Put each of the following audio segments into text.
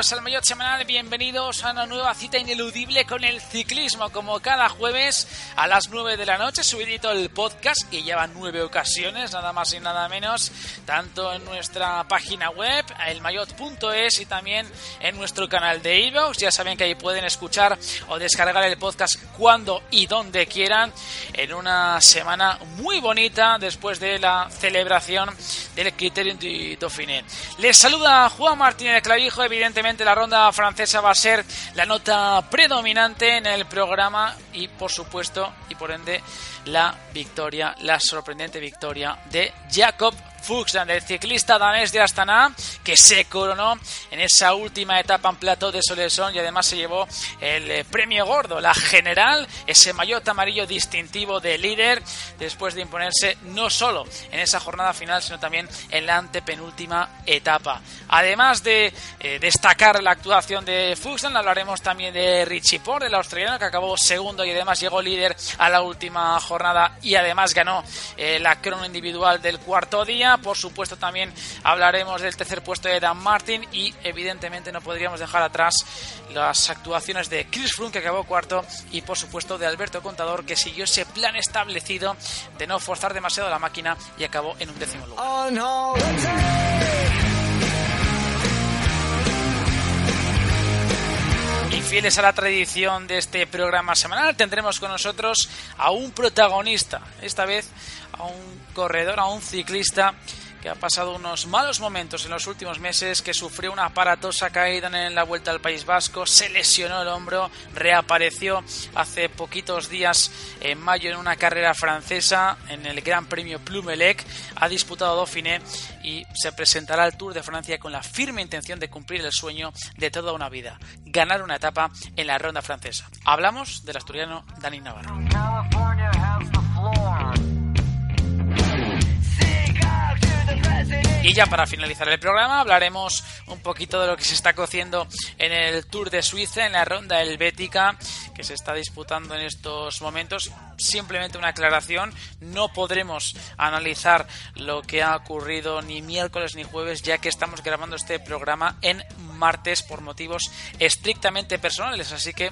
bienvenidos al Mayor Semanal, bienvenidos a una nueva cita ineludible con el ciclismo, como cada jueves a las 9 de la noche, subidito el podcast, que lleva nueve ocasiones, nada más y nada menos, tanto en nuestra página web, elmayot.es y también en nuestro canal de iVoox, ya saben que ahí pueden escuchar o descargar el podcast cuando y donde quieran, en una semana muy bonita después de la celebración del Criterium Dauphiné. Les saluda Juan Martínez Clavijo. Evidentemente, la ronda francesa va a ser la nota predominante en el programa y, por supuesto, y por ende, la victoria, la sorprendente victoria de Jacob Fuchsland, el ciclista danés de Astana, que se coronó en esa última etapa en Plateau de Soleson y además se llevó el eh, premio gordo, la general, ese maillot amarillo distintivo de líder, después de imponerse no solo en esa jornada final, sino también en la antepenúltima etapa. Además de eh, destacar la actuación de Fuchsland, hablaremos también de Richie Porte, el australiano, que acabó segundo y además llegó líder a la última jornada y además ganó eh, la crono individual del cuarto día. Por supuesto, también hablaremos del tercer puesto de Dan Martin y, evidentemente, no podríamos dejar atrás las actuaciones de Chris Froome, que acabó cuarto, y, por supuesto, de Alberto Contador, que siguió ese plan establecido de no forzar demasiado la máquina y acabó en un décimo lugar. Y fieles a la tradición de este programa semanal, tendremos con nosotros a un protagonista, esta vez a un corredor, a un ciclista que ha pasado unos malos momentos en los últimos meses, que sufrió una aparatosa caída en la vuelta al País Vasco, se lesionó el hombro, reapareció hace poquitos días en mayo en una carrera francesa en el Gran Premio Plumelec, ha disputado Dauphiné y se presentará al Tour de Francia con la firme intención de cumplir el sueño de toda una vida, ganar una etapa en la ronda francesa. Hablamos del asturiano Dani Navarro. Y ya para finalizar el programa hablaremos un poquito de lo que se está cociendo en el Tour de Suiza, en la ronda helvética que se está disputando en estos momentos. Simplemente una aclaración, no podremos analizar lo que ha ocurrido ni miércoles ni jueves, ya que estamos grabando este programa en martes por motivos estrictamente personales, así que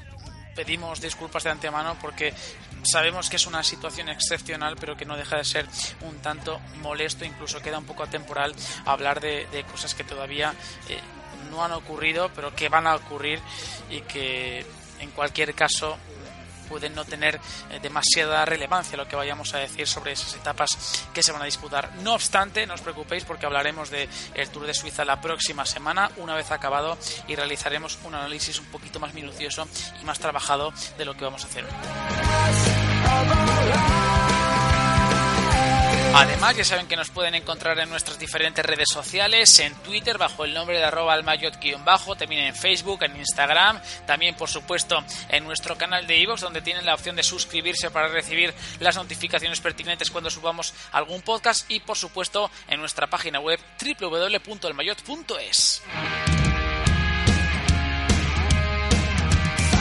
pedimos disculpas de antemano porque sabemos que es una situación excepcional, pero que no deja de ser un tanto molesto, incluso queda un poco atemporal hablar de, cosas que todavía eh, no han ocurrido, pero que van a ocurrir y que en cualquier caso pueden no tener eh, demasiada relevancia lo que vayamos a decir sobre esas etapas que se van a disputar. No obstante, no os preocupéis porque hablaremos del el Tour de Suiza la próxima semana, una vez acabado, y realizaremos un análisis un poquito más minucioso y más trabajado de lo que vamos a hacer hoy. Además, ya saben que nos pueden encontrar en nuestras diferentes redes sociales, en Twitter bajo el nombre de arroba almayot-bajo, también en Facebook, en Instagram, también por supuesto en nuestro canal de iVoox donde tienen la opción de suscribirse para recibir las notificaciones pertinentes cuando subamos algún podcast y por supuesto en nuestra página web www.almayot.es.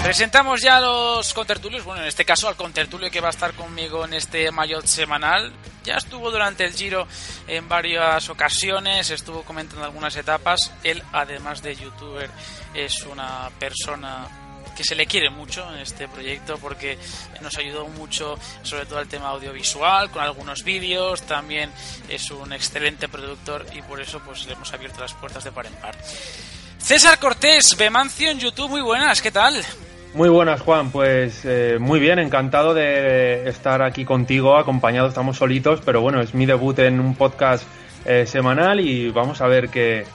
Presentamos ya a los contertulios, bueno, en este caso al contertulio que va a estar conmigo en este Mayotte semanal. Ya estuvo durante el Giro en varias ocasiones, estuvo comentando algunas etapas. Él, además de youtuber, es una persona que se le quiere mucho en este proyecto porque nos ayudó mucho sobre todo el tema audiovisual con algunos vídeos también es un excelente productor y por eso pues le hemos abierto las puertas de par en par César Cortés Bemancio en YouTube muy buenas ¿qué tal? Muy buenas, Juan. Pues eh, muy bien, encantado de estar aquí contigo, acompañado. Estamos solitos, pero bueno, es mi debut en un podcast eh, semanal y vamos a ver qué,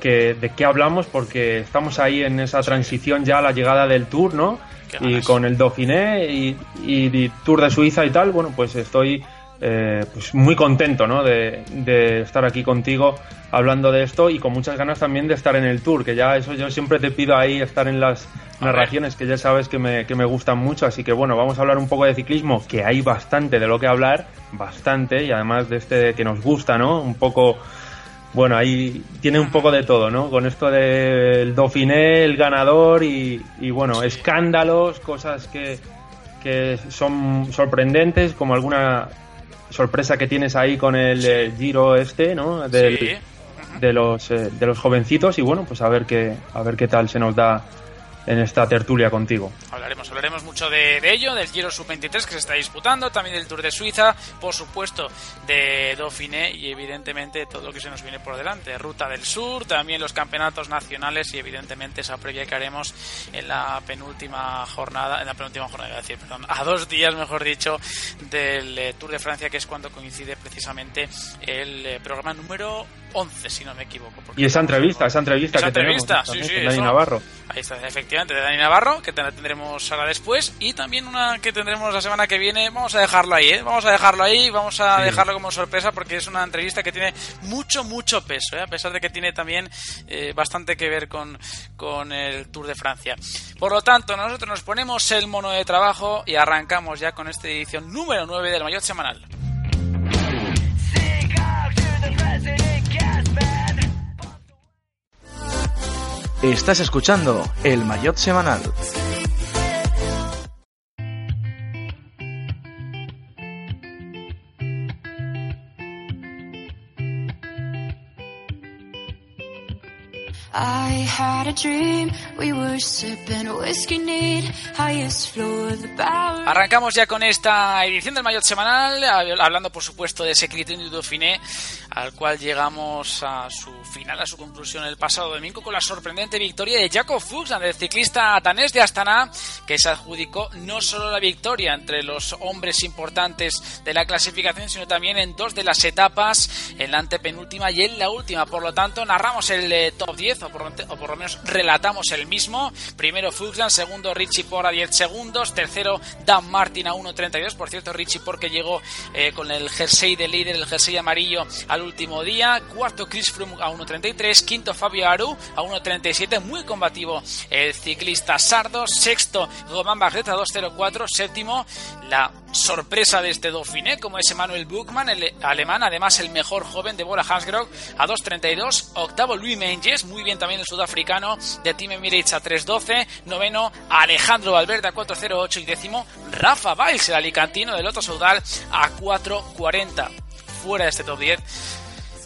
de qué hablamos, porque estamos ahí en esa transición ya a la llegada del Tour, ¿no? Y con el Dauphiné y, y, Tour de Suiza y tal, bueno, pues estoy eh, pues muy contento ¿no? de, estar aquí contigo hablando de esto y con muchas ganas también de estar en el tour, que ya eso yo siempre te pido ahí estar en las narraciones que ya sabes que me, que me gustan mucho, así que bueno, vamos a hablar un poco de ciclismo, que hay bastante de lo que hablar, bastante, y además de este que nos gusta, ¿no? Un poco... Bueno, ahí tiene un poco de todo, ¿no? Con esto del Dauphiné, el ganador y, y bueno, escándalos, cosas que, que son sorprendentes, como alguna sorpresa que tienes ahí con el eh, Giro este, ¿no? de los eh, de los jovencitos y bueno, pues a ver qué a ver qué tal se nos da en esta tertulia contigo. Hablaremos, hablaremos mucho de, ello, del Giro Sub-23 que se está disputando, también del Tour de Suiza, por supuesto de Dauphiné y evidentemente todo lo que se nos viene por delante. Ruta del Sur, también los campeonatos nacionales y evidentemente esa previa que haremos en la penúltima jornada, en la penúltima jornada, a dos días, mejor dicho, del eh, Tour de Francia, que es cuando coincide precisamente el eh, programa número 11, si no me equivoco. Y esa entrevista, esa entrevista que entrevista, tenemos sí, sí, Dani Navarro. Ahí está, efectivamente, de Dani Navarro, que tendremos ahora después, y también una que tendremos la semana que viene. Vamos a dejarlo ahí, ¿eh? Vamos a dejarlo ahí, vamos a dejarlo como sorpresa porque es una entrevista que tiene mucho, mucho peso, ¿eh? a pesar de que tiene también eh, bastante que ver con, con el Tour de Francia. Por lo tanto, nosotros nos ponemos el mono de trabajo y arrancamos ya con esta edición número 9 del Mayor Semanal. Estás escuchando el Mayotte Semanal. Arrancamos ya con esta edición del Mayotte semanal, hablando por supuesto de Secret du Dauphiné, al cual llegamos a su final, a su conclusión el pasado domingo con la sorprendente victoria de Jakob Fuchs, el ciclista danés de Astana, que se adjudicó no solo la victoria entre los hombres importantes de la clasificación, sino también en dos de las etapas, en la antepenúltima y en la última. Por lo tanto, narramos el eh, top 10 o por, lo menos relatamos el mismo. Primero Fuchsland, segundo Richie Por a 10 segundos, tercero Dan Martin a 1.32. Por cierto, Richie Por que llegó eh, con el jersey de líder, el jersey amarillo al último día. Cuarto Chris Froome a 1.33. Quinto Fabio Aru a 1.37. Muy combativo el ciclista Sardo. Sexto Roman Barret a 2.04. Séptimo la sorpresa de este Dauphiné, como es Emmanuel Buchmann, el alemán, además el mejor joven de Bora Hansgrohe a 2.32. Octavo Luis Menges, muy bien también el sudafricano de Team Emirates a 3.12. Noveno Alejandro Valverde a 4.08 y décimo Rafa Valls, el alicantino del Loto Saudal a 4.40. Fuera de este top 10.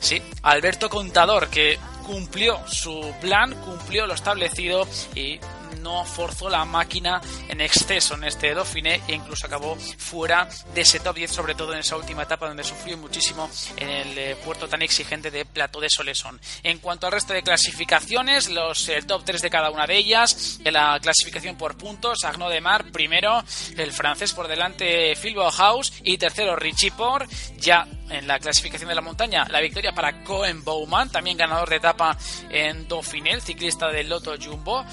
Sí, Alberto Contador, que cumplió su plan, cumplió lo establecido y no forzó la máquina en exceso en este Dauphiné e incluso acabó fuera de ese top 10, sobre todo en esa última etapa donde sufrió muchísimo en el eh, puerto tan exigente de Plato de Solesón. En cuanto al resto de clasificaciones, los el top 3 de cada una de ellas, en la clasificación por puntos, Arnaud de Mar primero, el francés por delante Phil House y tercero Richie Por, ya en la clasificación de la montaña, la victoria para Cohen Bowman, también ganador de etapa en Dauphiné, ciclista del Loto Jumbo,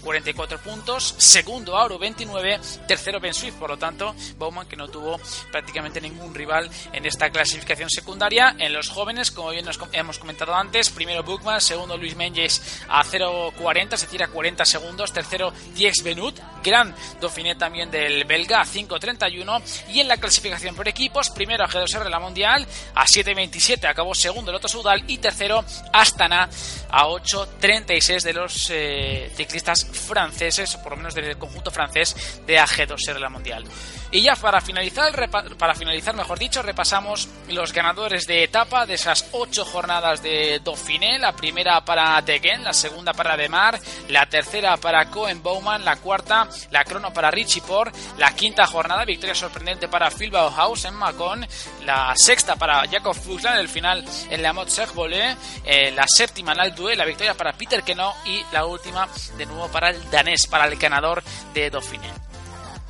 44 eh, puntos, segundo Auro 29, tercero Ben Swift, por lo tanto, Bowman que no tuvo prácticamente ningún rival en esta clasificación secundaria. En los jóvenes, como bien hemos comentado antes, primero Bookman, segundo Luis Menges a 0.40, se tira 40 segundos, tercero Diex Benut, gran Dauphiné también del belga a 5.31 y en la clasificación por equipos, primero a G2R de la Mundial a 7.27, acabó segundo el Otto Sudal y tercero Astana a 8.36 de los eh, ciclistas franceses, o por lo menos del conjunto francés de AG2R la Mundial. Y ya para finalizar, para finalizar, mejor dicho, repasamos los ganadores de etapa de esas ocho jornadas de Dauphiné. La primera para Degen, la segunda para Demar, la tercera para Cohen Bowman, la cuarta, la crono para Richie Port, la quinta jornada, victoria sorprendente para Phil Bauhaus en Macon, la sexta para Jacob Fuchsland, el final en la Mot Volé, eh, la séptima en Aldue, la victoria para Peter Keno y la última de nuevo para el danés, para el ganador de Dauphiné.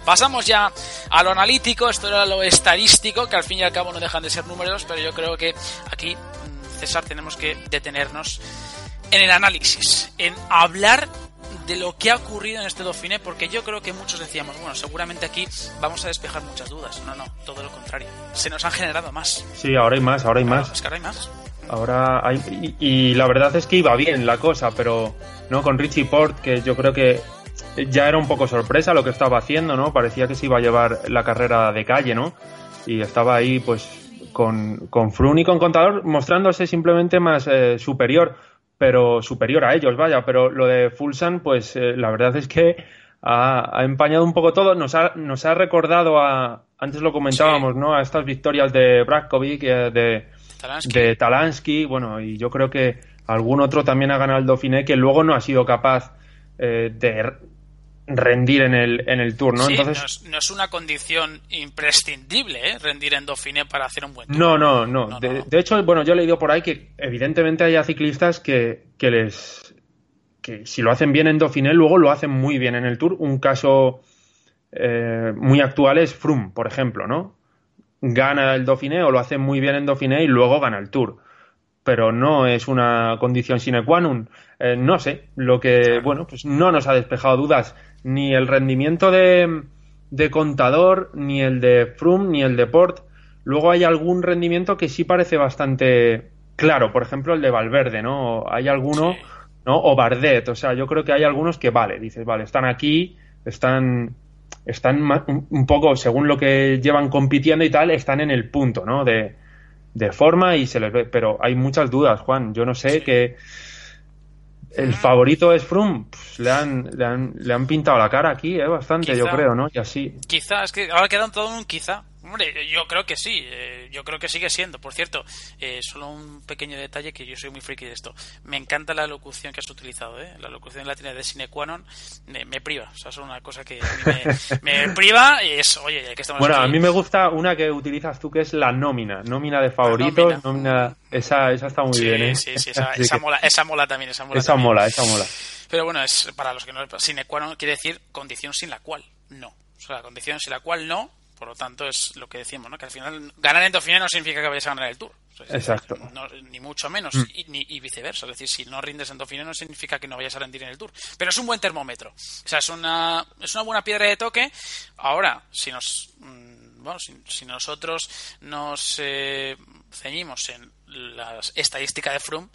Pasamos ya a lo analítico, esto era lo estadístico, que al fin y al cabo no dejan de ser números, pero yo creo que aquí, mm, César, tenemos que detenernos en el análisis, en hablar de lo que ha ocurrido en este Dauphiné, porque yo creo que muchos decíamos, bueno, seguramente aquí vamos a despejar muchas dudas. No, no, todo lo contrario. Se nos han generado más. Sí, ahora hay más, ahora hay más. Es que ahora hay más. Ahora hay, y, la verdad es que iba bien la cosa, pero no con Richie Port, que yo creo que ya era un poco sorpresa lo que estaba haciendo, ¿no? Parecía que se iba a llevar la carrera de calle, ¿no? Y estaba ahí, pues, con, con Frun y con Contador mostrándose simplemente más eh, superior pero superior a ellos, vaya. Pero lo de Fulsan, pues eh, la verdad es que ha, empañado un poco todo. Nos ha, nos ha recordado a, antes lo comentábamos, ¿no? A estas victorias de Bratkovic, eh, de, Talansky. de Talansky, bueno, y yo creo que algún otro también ha ganado el Dauphiné que luego no ha sido capaz eh, de rendir en el, en el tour, ¿no? Entonces... No es, una condición imprescindible, ¿eh? Rendir en Dauphiné para hacer un buen tour. No, no, no. de, hecho, bueno, yo he leído por ahí que evidentemente hay ciclistas que, que les... que si lo hacen bien en Dauphiné, luego lo hacen muy bien en el tour. Un caso eh, muy actual es Froome, por ejemplo, ¿no? Gana el Dauphiné o lo hace muy bien en Dauphiné y luego gana el tour pero no es una condición sine qua non. Eh, no sé, lo que, bueno, pues no nos ha despejado dudas ni el rendimiento de, de Contador, ni el de Froome, ni el de Port. Luego hay algún rendimiento que sí parece bastante claro, por ejemplo el de Valverde, ¿no? Hay alguno, ¿no? O Bardet, o sea, yo creo que hay algunos que vale, dices, vale, están aquí, están están un poco, según lo que llevan compitiendo y tal, están en el punto, ¿no? De, de forma y se les ve, pero hay muchas dudas, Juan. Yo no sé qué el favorito es Froome, pues, le, han, le, han, le han pintado la cara aquí, eh, bastante, yo creo, ¿no? Y así. Quizá, es que ahora quedan todo un quizá. Hombre, yo creo que sí, eh, yo creo que sigue siendo. Por cierto, eh, solo un pequeño detalle que yo soy muy friki de esto. Me encanta la locución que has utilizado, ¿eh? la locución latina de sine qua non me, priva. O sea, es una cosa que a mí me, priva y es, oye, que estamos Bueno, a mí me gusta una que utilizas tú que es la nómina, nómina de favoritos, nómina. esa, esa está muy bien, ¿eh? Sí, sí, esa, esa, mola, esa mola también, esa mola. Esa mola, esa mola. Pero bueno, es para los que no sine qua non quiere decir condición sin la cual no. O sea, la condición sin la cual no por lo tanto, es lo que decíamos, ¿no? que al final ganar en Dauphiné no significa que vayas a ganar el Tour. Exacto. ni mucho menos, mm. y, viceversa. Es decir, si no rindes en Dauphiné no significa que no vayas a rendir en el Tour. Pero es un buen termómetro. O sea, es una, es una buena piedra de toque. Ahora, si nos... Mm, bueno, si, nosotros nos eh, ceñimos en la estadística de Froome,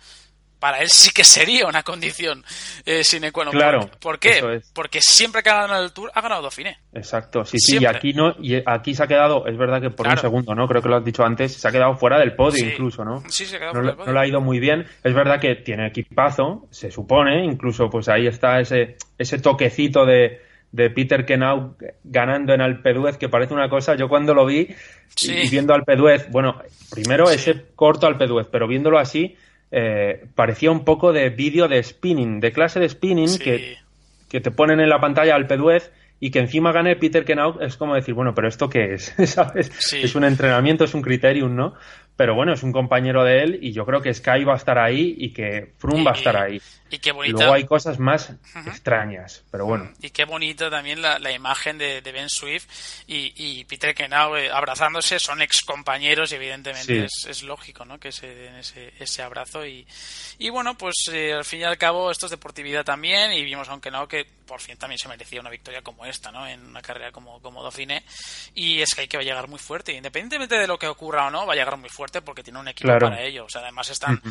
para él sí que sería una condición eh, sine qua non. Claro. ¿Por qué? Porque siempre que ha ganado el Tour ha ganado Dauphiné. Exacto, sí, sí, y aquí no, y aquí se ha quedado, es verdad que por un segundo, ¿no? Creo que lo has dicho antes, se ha quedado fuera del podio incluso, ¿no? Sí, se ha quedado no, fuera del podio. No le ha ido muy bien. Es verdad que tiene equipazo, se supone, incluso pues ahí está ese, ese toquecito de, de Peter Kenau ganando en Alpeduez, que parece una cosa, yo cuando lo vi y viendo Alpeduez, bueno, primero ese corto Alpeduez, pero viéndolo así, eh, parecía un poco de vídeo de spinning, de clase de spinning que, que, te ponen en la pantalla al peduez y que encima gane Peter Kenauk es como decir, bueno, pero ¿esto qué es? ¿Sabes? Es un entrenamiento, es un criterium, ¿no? Pero bueno, es un compañero de él y yo creo que Sky va a estar ahí y que Froome va a estar ahí. Y qué bonita. Luego hay cosas más extrañas, pero bueno. Y qué bonita también la, imagen de, Ben Swift y, Peter Kenau eh, abrazándose, son ex compañeros y evidentemente es, lógico ¿no? que se den ese, ese abrazo. Y, y bueno, pues eh, al fin y al cabo esto es deportividad también y vimos aunque no que por fin también se merecía una victoria como esta, ¿no? En una carrera como, como Dauphiné. Y es que hay que va a llegar muy fuerte, independientemente de lo que ocurra o no, va a llegar muy fuerte fuerte porque tiene un equipo para ello. O sea, además están,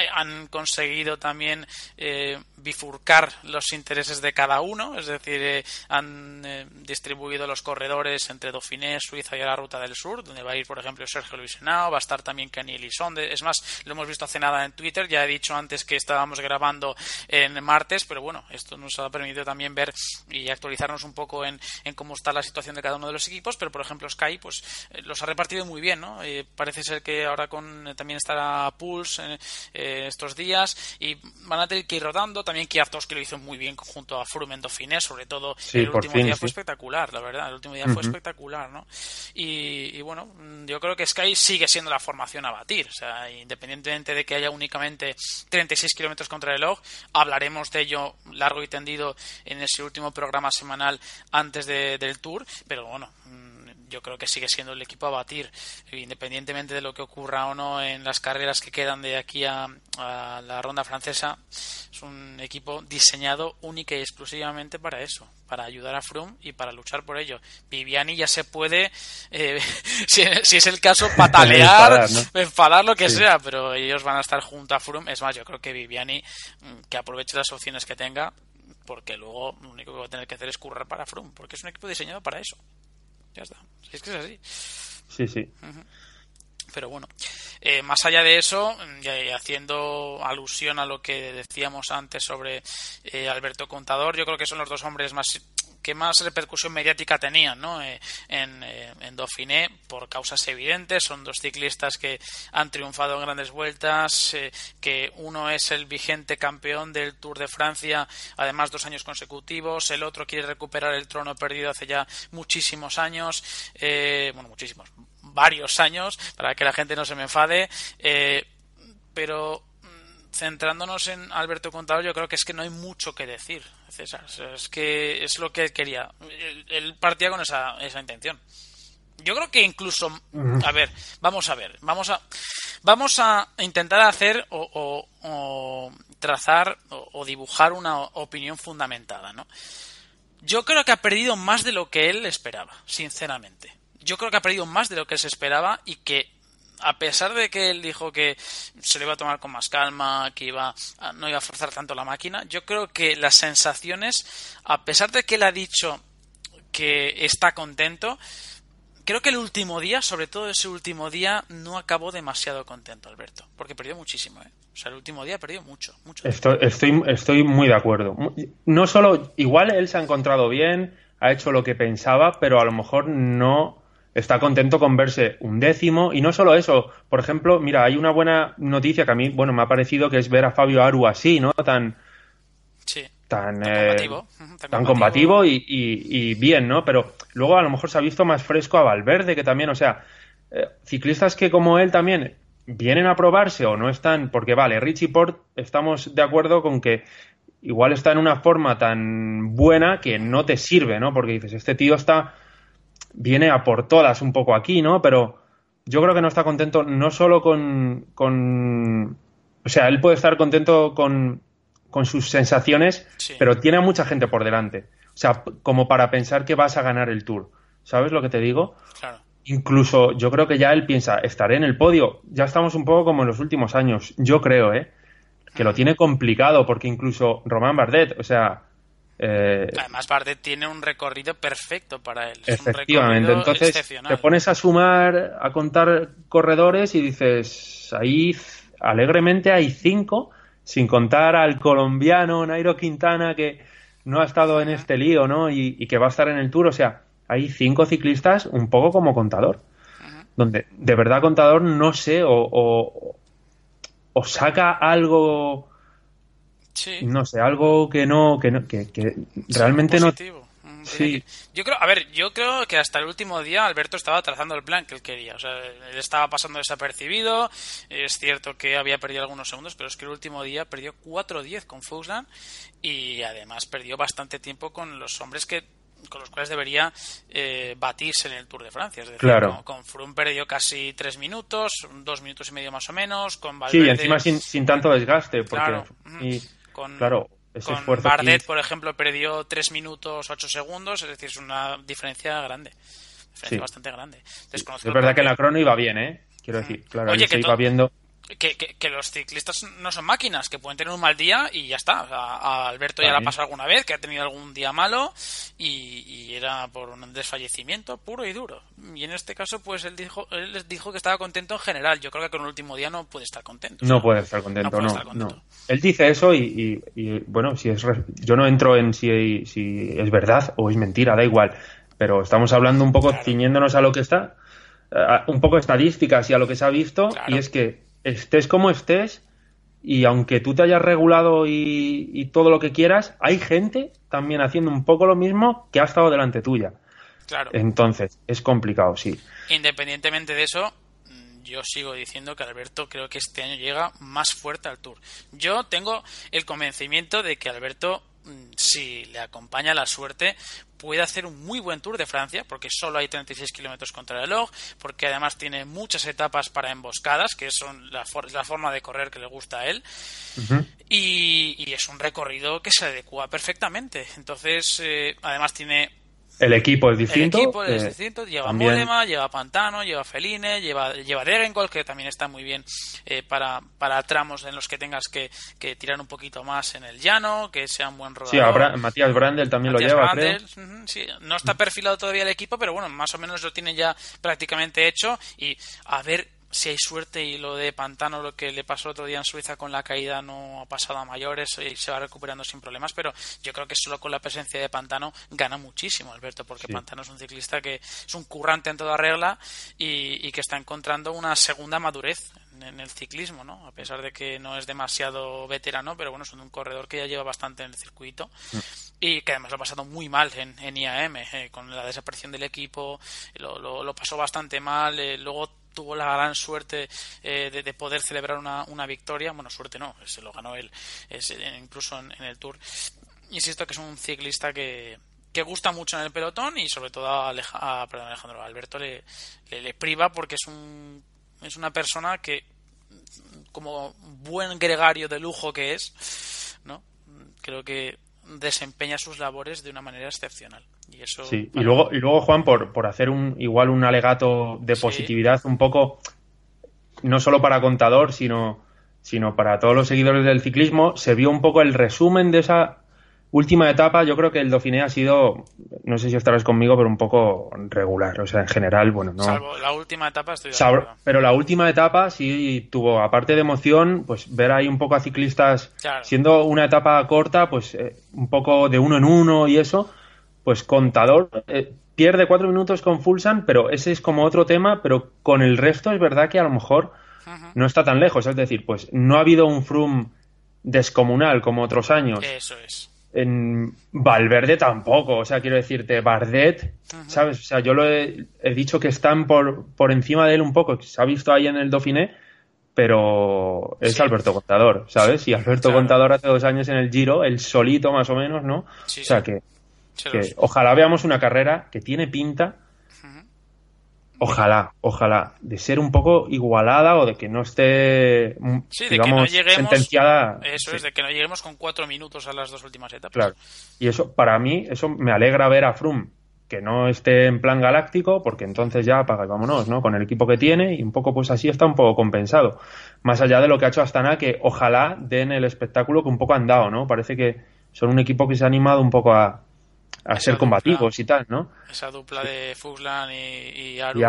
eh, han conseguido también eh, bifurcar los intereses de cada uno, es decir, eh, han distribuido los corredores entre Dauphiné, Suiza y la Ruta del Sur, donde va a ir, por ejemplo, Sergio Luis Henao, va a estar también Kenny Elizonde. Es más, lo hemos visto hace nada en Twitter, ya he dicho antes que estábamos grabando en martes, pero bueno, esto nos ha permitido también ver y actualizarnos un poco en, cómo está la situación de cada uno de los equipos, pero por ejemplo Sky pues los ha repartido muy bien, ¿no? parece ser que ahora con también estará Pulse eh, estos días y van a tener que ir rodando. También Kwiatkowski lo hizo muy bien junto a Froome en Dauphiné, sobre todo el último día fue espectacular, la verdad. El último día fue espectacular, ¿no? Y, bueno, yo creo que Sky sigue siendo la formación a batir. O sea, independientemente de que haya únicamente 36 kilómetros contra el reloj, hablaremos de ello largo y tendido en ese último programa semanal antes del Tour. Pero bueno, yo creo que sigue siendo el equipo a batir, independientemente de lo que ocurra o no en las carreras que quedan de aquí a, la ronda francesa. Es un equipo diseñado única y exclusivamente para eso, para ayudar a Froome y para luchar por ello. Viviani ya se puede, eh, si, es el caso, patalear, enfadar, lo que sea, pero ellos van a estar junto a Froome. Es más, yo creo que Viviani, mm, que aproveche las opciones que tenga, porque luego lo único que va a tener que hacer es currar para Froome, porque es un equipo diseñado para eso. Ya está. Es que es así. Sí, sí. Pero bueno, eh, más allá de eso, y haciendo alusión a lo que decíamos antes sobre eh, Alberto Contador, yo creo que son los dos hombres más que más repercusión mediática tenían ¿no? Eh, en, en, Dauphiné por causas evidentes. Son dos ciclistas que han triunfado en grandes vueltas, que uno es el vigente campeón del Tour de Francia, además dos años consecutivos. El otro quiere recuperar el trono perdido hace ya muchísimos años, bueno, muchísimos, varios años, para que la gente no se me enfade, eh, pero centrándonos en Alberto Contador, yo creo que es que no hay mucho que decir, César. Es que es lo que quería. Él partía con esa, esa intención. Yo creo que incluso, a ver, vamos a ver, vamos a, vamos a intentar hacer o, trazar o, o, dibujar una opinión fundamentada, ¿no? Yo creo que ha perdido más de lo que él esperaba, sinceramente yo creo que ha perdido más de lo que se esperaba y que a pesar de que él dijo que se le iba a tomar con más calma, que iba no iba a forzar tanto la máquina, yo creo que las sensaciones, a pesar de que él ha dicho que está contento, creo que el último día, sobre todo ese último día, no acabó demasiado contento Alberto, porque perdió muchísimo, ¿eh? O sea, el último día perdió mucho, mucho. Estoy, estoy, estoy muy de acuerdo. No solo, igual él se ha encontrado bien, ha hecho lo que pensaba, pero a lo mejor no está contento con verse un décimo y no solo eso, por ejemplo, mira, hay una buena noticia que a mí, bueno, me ha parecido que es ver a Fabio Aru así, ¿no? Tan tan, eh, tan, combativo, y, bien, ¿no? Pero luego a lo mejor se ha visto más fresco a Valverde, que también, o sea, eh, ciclistas que como él también vienen a probarse o no están, porque vale, Richie Port estamos de acuerdo con que igual está en una forma tan buena que no te sirve, ¿no? Porque dices, este tío está viene a por todas un poco aquí, ¿no? Pero yo creo que no está contento no solo con, con o sea, él puede estar contento con, con sus sensaciones, pero tiene a mucha gente por delante. O sea, como para pensar que vas a ganar el Tour. ¿Sabes lo que te digo? Claro. Incluso yo creo que ya él piensa, estaré en el podio. Ya estamos un poco como en los últimos años. Yo creo, ¿eh? Que lo tiene complicado porque incluso Román Bardet, o sea, eh, Además, Bardet tiene un recorrido perfecto para él. efectivamente, entonces te pones a sumar, a contar corredores y dices, ahí alegremente hay cinco, sin contar al colombiano Nairo Quintana que no ha estado en este lío, ¿no? Y, que va a estar en el Tour, o sea, hay cinco ciclistas un poco como contador, donde de verdad contador no sé, o, o saca algo no sé, algo que no, que, no, que, realmente no. Mm, sí. Yo creo, a ver, yo creo que hasta el último día Alberto estaba trazando el plan que él quería. O sea, él estaba pasando desapercibido. Es cierto que había perdido algunos segundos, pero es que el último día perdió 4-10 con Fuxland y además perdió bastante tiempo con los hombres que con los cuales debería eh, batirse en el Tour de Francia. Es decir, claro. con, Froome perdió casi tres minutos, dos minutos y medio más o menos. Con Valverde, sí, encima sin, sin tanto desgaste. Porque, claro. Con, claro, Bardet, por ejemplo, perdió 3 minutos 8 segundos, es decir, es una diferencia grande. Diferencia bastante grande. es verdad que la crono iba bien, ¿eh? Quiero decir, claro, Oye, se iba viendo que, que, los ciclistas no son máquinas, que pueden tener un mal día y ya está. a Alberto ya le ha pasado alguna vez, que ha tenido algún día malo y, era por un desfallecimiento puro y duro. Y en este caso, pues él dijo, él les dijo que estaba contento en general. Yo creo que con el último día no puede estar contento. No puede estar contento, no, Él dice eso y, bueno, si es yo no entro en si, si es verdad o es mentira, da igual. Pero estamos hablando un poco, ciñéndonos a lo que está, un poco estadísticas y a lo que se ha visto, y es que estés como estés, y aunque tú te hayas regulado y, todo lo que quieras, hay gente también haciendo un poco lo mismo que ha estado delante tuya. Claro. Entonces, es complicado, sí. Independientemente de eso, yo sigo diciendo que Alberto creo que este año llega más fuerte al Tour. Yo tengo el convencimiento de que Alberto si le acompaña la suerte, puede hacer un muy buen Tour de Francia, porque solo hay 36 kilómetros contra el reloj, porque además tiene muchas etapas para emboscadas, que son la, forma de correr que le gusta a él, y, es un recorrido que se adecua perfectamente. Entonces, eh, además tiene el equipo es distinto. El equipo es eh, distinto. Lleva Mollema, lleva Pantano, lleva Feline, lleva, lleva que también está muy bien eh, para, para tramos en los que tengas que, que, tirar un poquito más en el llano, que sea un buen rodador. Sí, Matías Brandel también lo lleva, creo. sí, no está perfilado todavía el equipo, pero bueno, más o menos lo tiene ya prácticamente hecho. Y a ver si hay suerte y lo de Pantano, lo que le pasó otro día en Suiza con la caída no ha pasado a mayores y se va recuperando sin problemas, pero yo creo que solo con la presencia de Pantano gana muchísimo Alberto, porque Pantano es un ciclista que es un currante en toda regla y, que está encontrando una segunda madurez en el ciclismo, ¿no? A pesar de que no es demasiado veterano, pero bueno, es un corredor que ya lleva bastante en el circuito mm. y que además lo ha pasado muy mal en, IAM, eh, con la desaparición del equipo, lo, lo, pasó bastante mal, eh, luego tuvo la gran suerte eh, de, poder celebrar una, victoria. Bueno, suerte no, se lo ganó él, incluso en, el Tour. Insisto que es un ciclista que, que gusta mucho en el pelotón y sobre todo a, Alejandro Alberto le, le, priva porque es un es una persona que como buen gregario de lujo que es no creo que desempeña sus labores de una manera excepcional. Y eso, sí, y luego, y luego Juan, por, por hacer un igual un alegato de positividad un poco, no solo para contador, sino, sino para todos los seguidores del ciclismo, se vio un poco el resumen de esa Última etapa, yo creo que el Dauphiné ha sido, no sé si estarás conmigo, pero un poco regular. O sea, en general, bueno, no. Salvo la última etapa, estoy Pero la última etapa sí tuvo, aparte de emoción, pues ver ahí un poco a ciclistas, siendo una etapa corta, pues eh, un poco de uno en uno y eso, pues contador. Eh, pierde cuatro minutos con Fulsan, pero ese es como otro tema, pero con el resto es verdad que a lo mejor no está tan lejos. Es decir, pues no ha habido un Froome descomunal como otros años. Eso es en Valverde tampoco, o sea, quiero decirte, Bardet, ¿sabes? O sea, yo lo he, dicho que están por, por encima de él un poco, se ha visto ahí en el Dauphiné, pero es Alberto Contador, ¿sabes? Y Alberto Contador hace dos años en el Giro, el solito más o menos, ¿no? o sea, que, que ojalá veamos una carrera que tiene pinta Ojalá, ojalá, de ser un poco igualada o de que no esté, mm, digamos, sentenciada. Eso es, de que no lleguemos con cuatro minutos a las dos últimas etapas. Claro. Y eso, para mí, eso me alegra ver a Froome que no esté en plan galáctico, porque entonces ya apaga y vámonos, ¿no? Con el equipo que tiene y un poco, pues así está un poco compensado. Más allá de lo que ha hecho Astana, que ojalá den el espectáculo que un poco han dado, ¿no? Parece que son un equipo que se ha animado un poco a, a ser combativos y tal, ¿no? Esa dupla de Fuglan y, y Aru,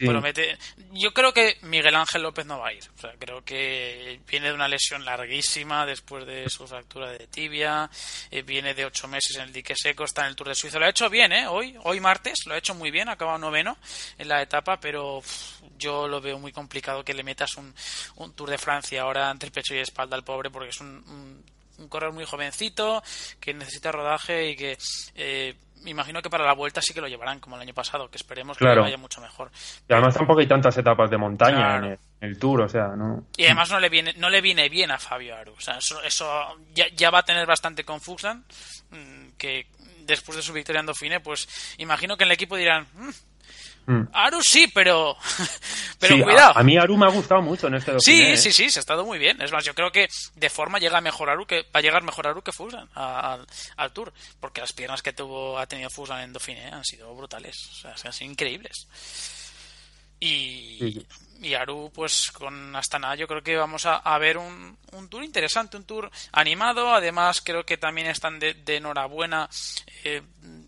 promete. Yo creo que Miguel Ángel López no va a ir. O sea, creo que viene de una lesión larguísima después de su fractura de tibia. Eh, viene de ocho meses en el dique seco, está en el Tour de Suiza. Lo ha hecho bien, ¿eh? Hoy, hoy martes, lo ha hecho muy bien, ha acabado noveno en la etapa, pero yo lo veo muy complicado que le metas un, un Tour de Francia ahora entre el pecho y espalda al pobre, porque es un un corredor muy jovencito que necesita rodaje y que eh, me imagino que para la vuelta sí que lo llevarán como el año pasado, que esperemos que vaya mucho mejor. Y además tampoco hay tantas etapas de montaña en, el, Tour, o sea, ¿no? Y además no le viene, no le viene bien a Fabio Aru, o sea, eso, eso ya, ya, va a tener bastante con Fuxland, mm, que después de su victoria en Dauphine, pues imagino que en el equipo dirán, mm, Mm. Aru sí, pero, pero cuidado. A, mí Aru me ha gustado mucho en este Sí, ¿eh? sí, sí, se ha estado muy bien. Es más, yo creo que de forma llega mejor Aru que va a llegar mejor Aru que Fusan al, Tour, porque las piernas que tuvo ha tenido Fusan en Dauphiné han sido brutales, o sea, han sido increíbles. Y, y Aru, pues con Astana, yo creo que vamos a, ver un, un, tour interesante, un tour animado. Además, creo que también están de, enhorabuena eh,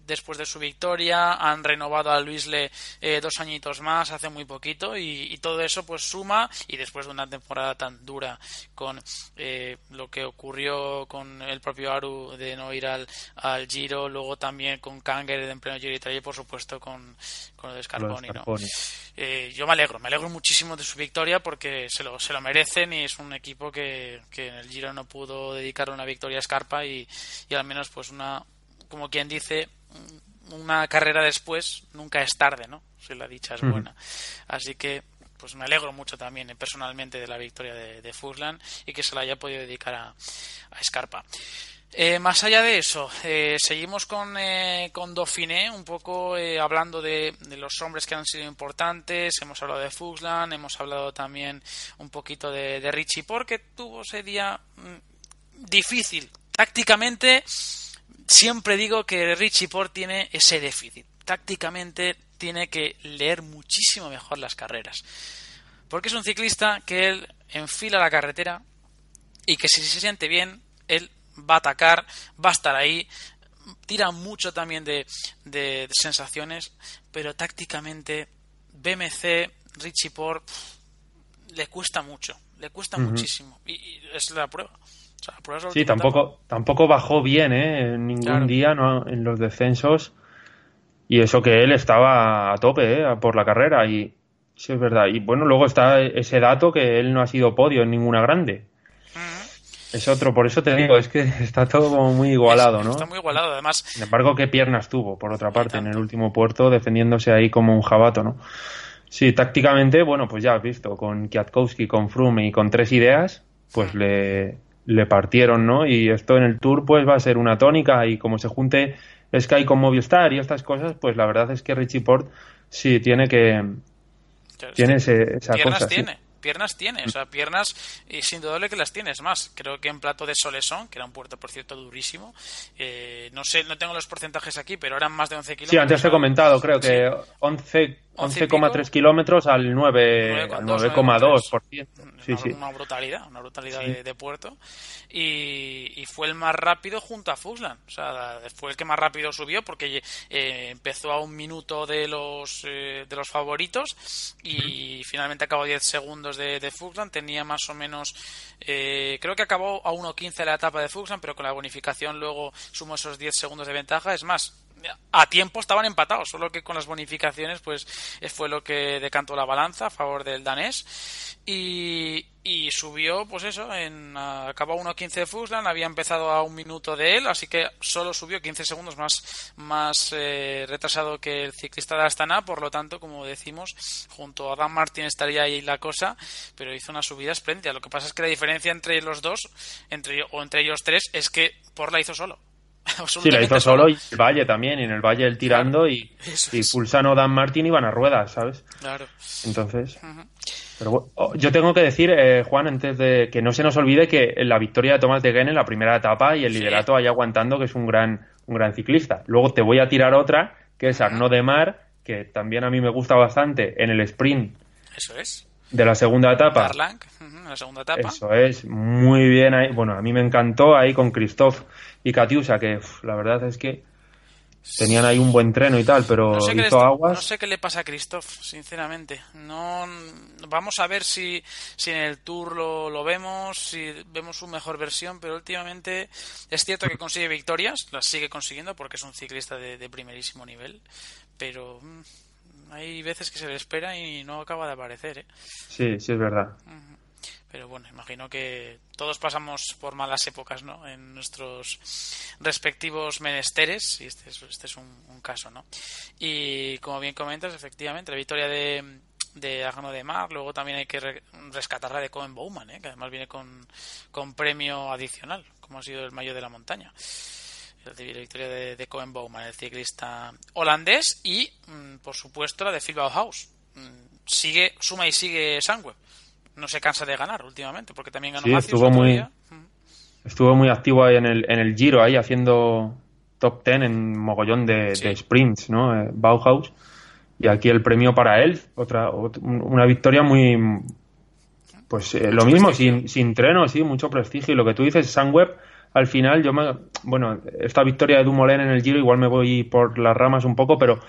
después de su victoria. Han renovado a Luisle eh, dos añitos más hace muy poquito y, todo eso pues suma. Y después de una temporada tan dura con eh, lo que ocurrió con el propio Aru de no ir al, al Giro, luego también con Kanger en pleno Giro y por supuesto con, con lo de Scarponi. Eh, yo me alegro, me alegro muchísimo de su victoria porque se lo, se lo merecen y es un equipo que, que en el Giro no pudo dedicar una victoria a Scarpa y, y al menos pues una, como quien dice, una carrera después nunca es tarde, ¿no? Si la dicha es buena. Así que pues me alegro mucho también eh, personalmente de la victoria de, de Fuslan y que se la haya podido dedicar a, a Scarpa. Eh, más allá de eso, eh, seguimos con, eh, con Dauphiné, un poco hablando de, los hombres que han sido importantes. Hemos hablado de Fuxland, hemos hablado también un poquito de, de Richie porque tuvo ese día mm, difícil. Tácticamente, siempre digo que Richie Port tiene ese déficit. Tácticamente tiene que leer muchísimo mejor las carreras. Porque es un ciclista que él enfila la carretera y que si se siente bien, él va a atacar, va a estar ahí, tira mucho también de, de, sensaciones, pero tácticamente BMC, Richie Port, le cuesta mucho, le cuesta muchísimo y, es la prueba. sí, tampoco, tampoco bajó bien ¿eh? en ningún día ¿no? en los descensos y eso que él estaba a tope ¿eh? por la carrera y sí es verdad. Y bueno, luego está ese dato que él no ha sido podio en ninguna grande. Es otro, por eso te digo, es que está todo muy igualado, ¿no? Está muy igualado, además. Sin embargo, qué piernas tuvo, por otra parte, en el último puerto, defendiéndose ahí como un jabato, ¿no? Sí, tácticamente, bueno, pues ya has visto, con Kwiatkowski, con Froome y con tres ideas, pues le, le partieron, ¿no? Y esto en el Tour, pues va a ser una tónica y como se junte Sky con Movistar y estas cosas, pues la verdad es que Richie Port sí tiene que... tiene esa cosa. Tiene piernas tiene, o sea, piernas y sin duda que las tienes más. Creo que en plato de Solesón, que era un puerto, por cierto, durísimo, eh, no sé, no tengo los porcentajes aquí, pero eran más de 11 kilómetros. Sí, antes te he comentado, creo que 11 11,3 kilómetros al 9,2%. Sí, una, sí. una brutalidad, una brutalidad de, puerto. Y, fue el más rápido junto a Fuslan. O sea, fue el que más rápido subió porque eh, empezó a un minuto de los, eh, de los favoritos y finalmente acabó 10 segundos de, de Tenía más o menos, eh, creo que acabó a 1.15 la etapa de Fuxland, pero con la bonificación luego sumó esos 10 segundos de ventaja. Es más, a tiempo estaban empatados, solo que con las bonificaciones pues fue lo que decantó la balanza a favor del danés y, y subió pues eso, en, acabó 1.15 de Fuslan, había empezado a un minuto de él, así que solo subió 15 segundos más, más eh, retrasado que el ciclista de Astana, por lo tanto, como decimos, junto a Dan Martin estaría ahí la cosa, pero hizo una subida espléndida. Lo que pasa es que la diferencia entre los dos, entre, o entre ellos tres, es que por la hizo solo. Sí, la hizo solo, y el Valle también, y en el Valle él tirando y, y Pulsano Dan Martín iban a ruedas, ¿sabes? Claro. Entonces. Pero oh, yo tengo que decir, eh, Juan, antes de que no se nos olvide que la victoria de Tomás de Gen en la primera etapa y el liderato ahí aguantando, que es un gran, un gran ciclista. Luego te voy a tirar otra, que es Arnaud de Mar, que también a mí me gusta bastante en el sprint. Eso es. De la segunda etapa. la segunda etapa. Eso es, muy bien ahí. Bueno, a mí me encantó ahí con Christoph y Katiusa, que la verdad es que tenían ahí un buen treno y tal, pero no sé hizo aguas. No sé qué le pasa a Christoph, sinceramente. No vamos a ver si, si en el Tour lo, lo vemos, si vemos su mejor versión, pero últimamente es cierto que consigue victorias, las sigue consiguiendo porque es un ciclista de, primerísimo nivel, pero mm, hay veces que se le espera y no acaba de aparecer, ¿eh? Sí, sí es verdad. Pero bueno, imagino que todos pasamos por malas épocas, ¿no? En nuestros respectivos menesteres, y este es, este es un, caso, ¿no? Y como bien comentas, efectivamente, la victoria de, de Agno de Mar, luego también hay que rescatarla de Cohen Bowman, ¿eh? que además viene con, con premio adicional, como ha sido el mayo de la montaña la victoria de, de, Cohen Bowman, el ciclista holandés, y mm, por supuesto la de Phil Bauhaus. Mm, sigue, suma y sigue Sangweb no se cansa de ganar últimamente, porque también ganó sí, estuvo muy estuvo muy activo ahí en el, en el Giro, ahí haciendo top ten en mogollón de, sprints, ¿no? Eh, Bauhaus. y aquí el premio para él, otra, una victoria muy, pues eh, lo mismo, sin, sin treno, sí, mucho prestigio. Y lo que tú dices, Sunweb, al final, yo me, bueno, esta victoria de Dumoulin en el Giro, igual me voy por las ramas un poco, pero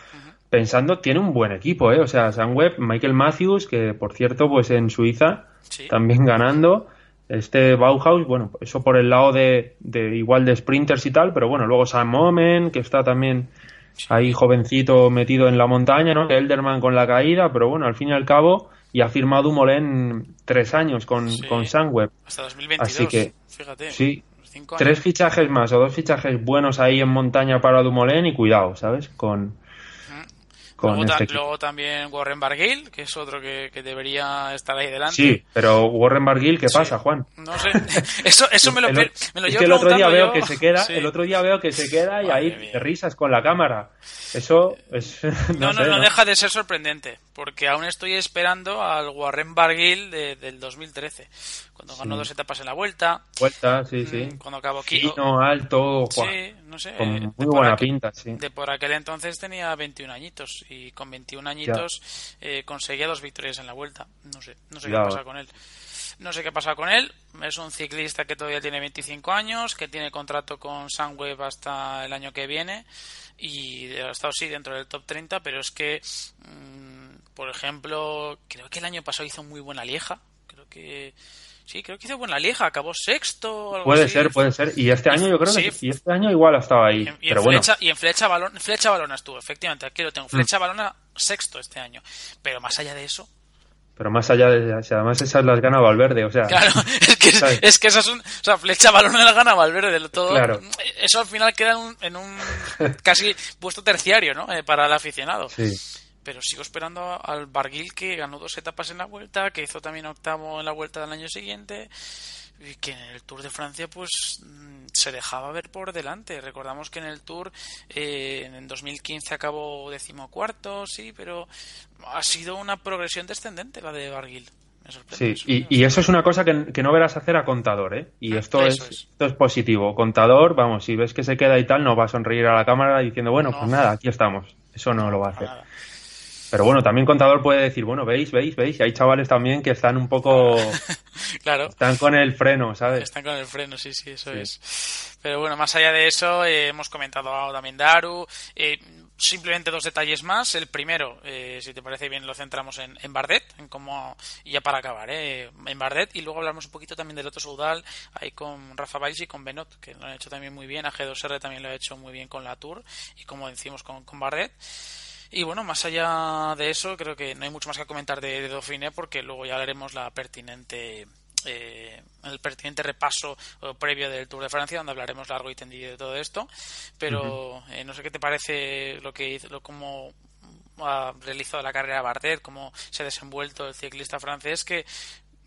pensando, tiene un buen equipo, ¿eh? O sea, Sunweb, Michael Matthews, que por cierto, pues en Suiza, también ganando. Este Bauhaus, bueno, eso por el lado de, de, igual de sprinters y tal, pero bueno, luego Sam Momen, que está también ahí jovencito metido en la montaña, ¿no? Elderman con la caída, pero bueno, al fin y al cabo, y ha firmado Dumoulin tres años con, con Sunweb. Hasta 2022, Así que, fíjate. Sí, tres fichajes más o dos fichajes buenos ahí en montaña para Dumoulin y cuidado, ¿sabes? Con, este luego, también Warren Barguil, que es otro que, debería estar ahí delante. Sí, pero Warren Barguil, ¿qué pasa, Juan? No sé, eso, eso me lo, me lo es que el otro día veo que se queda, el otro día veo que se queda y ahí risas con la cámara. Eso es... No, no, no, deja de ser sorprendente, porque aún estoy esperando al Warren Barguil de, del 2013 cuando ganó dos etapas en la vuelta. Vuelta, sí, sí. Mm, cuando acabó Fino, alto, sí, no sé. Con muy buena pinta, sí. De por aquel entonces tenía 21 añitos y con 21 añitos eh, conseguía dos victorias en la vuelta. No sé, no sé qué pasa con él. No sé qué pasa con él. Es un ciclista que todavía tiene 25 años, que tiene contrato con Sunweb hasta el año que viene y ha estado sí dentro del top 30, pero es que, mm, por ejemplo, creo que el año pasado hizo muy buena Lieja. Creo que Sí, creo que hizo buena lieja, acabó sexto. puede ser, puede ser. Y este año yo creo que y este año igual ha estado ahí. Y en, pero flecha, y en flecha, balón, flecha balona estuvo, efectivamente, aquí lo tengo. Flecha mm. balona sexto este año. Pero más allá de eso. Pero más allá de además esas las gana Valverde, o sea. Claro, es que, es que esas son. O sea, flecha balona las gana Valverde, todo. Claro. Eso al final queda en un, en un casi puesto terciario, ¿no? Eh, para el aficionado. Sí pero sigo esperando al Barguil que ganó dos etapas en la vuelta, que hizo también octavo en la vuelta del año siguiente y que en el Tour de Francia pues mm, se dejaba ver por delante. Recordamos que en el Tour eh, en 2015 acabó decimocuarto, sí, pero ha sido una progresión descendente la de Barguil. Sí, y, eso es una cosa que, no verás hacer a contador, ¿eh? Y ah, esto, es, esto es positivo. Contador, vamos, si ves que se queda y tal, no va a sonreír a la cámara diciendo, bueno, pues nada, aquí estamos. Eso no lo va a hacer. Pero bueno, también Contador puede decir, bueno, veis, veis, veis, y hay chavales también que están un poco... claro. Están con el freno, ¿sabes? Están con el freno, sí, sí, eso es. Pero bueno, más allá de eso, eh, hemos comentado también Daru. Eh, simplemente dos detalles más. El primero, eh, si te parece bien, lo centramos en, en Bardet, en cómo, y ya para acabar, eh, en Bardet, y luego hablamos un poquito también del otro Soudal, ahí con Rafa Valls y con Benot, que lo han hecho también muy bien. A G2R también lo ha hecho muy bien con la Tour, y como decimos con, con Bardet. Y bueno, más allá de eso, creo que no hay mucho más que comentar de, de Dauphiné porque luego ya haremos la pertinente eh, el pertinente repaso previo del Tour de Francia, donde hablaremos largo y tendido de todo esto. Pero eh, no sé qué te parece lo que hizo, lo, cómo ha realizado la carrera Bardet, cómo se ha desenvuelto el ciclista francés, que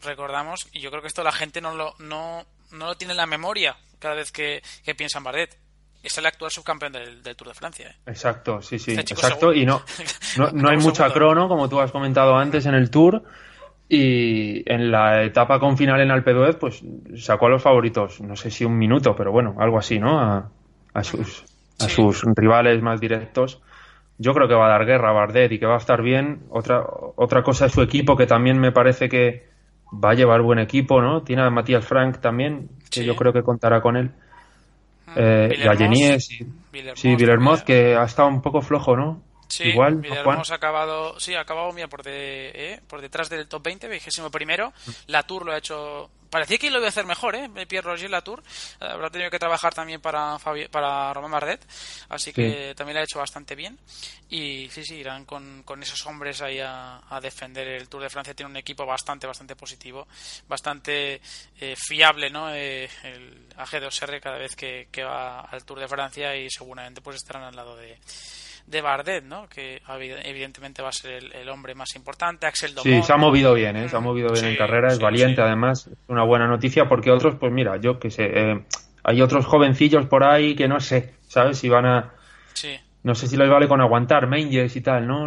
recordamos, y yo creo que esto la gente no lo, no, no lo tiene en la memoria cada vez que, que piensa en Bardet es el actual subcampeón del, Tour de Francia. ¿eh? Exacto, sí, sí, este exacto. Y no, no, hay mucha crono, como tú has comentado antes en el Tour. Y en la etapa con final en Alpe d'Huez, pues sacó a los favoritos, no sé si un minuto, pero bueno, algo así, ¿no? A, sus, a sus rivales más directos. Yo creo que va a dar guerra a Bardet y que va a estar bien. Otra, otra cosa es su equipo, que también me parece que va a llevar buen equipo, ¿no? Tiene a Matías Frank también, que yo creo que contará con él. Eh, sí, sí que ha estado un poco flojo, ¿no? Sí, Igual, ha acabado, sí, ha acabado mira, por, de, eh, por detrás del top 20, vigésimo primero. La Tour lo ha hecho parecía que lo iba a hacer mejor, ¿eh? Pierre Roger Latour. Habrá tenido que trabajar también para, para Román Bardet, así que también lo ha hecho bastante bien. Y sí, sí, irán con, con esos hombres ahí a, defender el Tour de Francia. Tiene un equipo bastante, bastante positivo, bastante eh, fiable, ¿no? Eh, el AG2R cada vez que, que va al Tour de Francia y seguramente pues estarán al lado de de Bardet, ¿no? Que evidentemente va a ser el, hombre más importante. Axel Sí, se ha movido bien, ¿eh? Se ha movido bien en carrera, es valiente además. Es una buena noticia porque otros, pues mira, yo que sé, eh, hay otros jovencillos por ahí que no sé, ¿sabes? Si van a... Sí. No sé si les vale con aguantar, Mangers y tal, ¿no?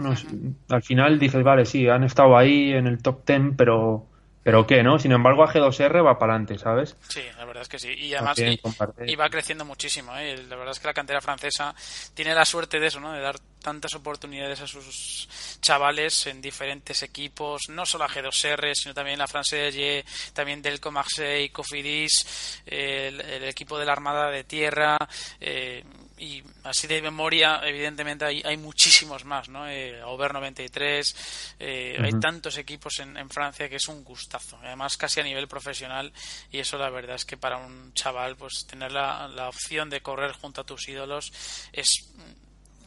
Al final dices, vale, sí, han estado ahí en el top ten, pero pero qué, ¿no? Sin embargo, AG2R va para adelante, ¿sabes? Sí, la verdad es que sí. Y además También y, y va creciendo muchísimo. ¿eh? La verdad es que la cantera francesa tiene la suerte de eso, ¿no? De dar tantas oportunidades a sus chavales en diferentes equipos, no solo a G2R, sino también la France de también del Marseille, Cofidis, el, el equipo de la Armada de Tierra. Eh, y así de memoria, evidentemente hay, hay muchísimos más, ¿no? Eh, Aubert 93, eh, hay Ujú. tantos equipos en, en Francia que es un gustazo, además casi a nivel profesional y eso la verdad es que para un chaval pues tener la, la opción de correr junto a tus ídolos es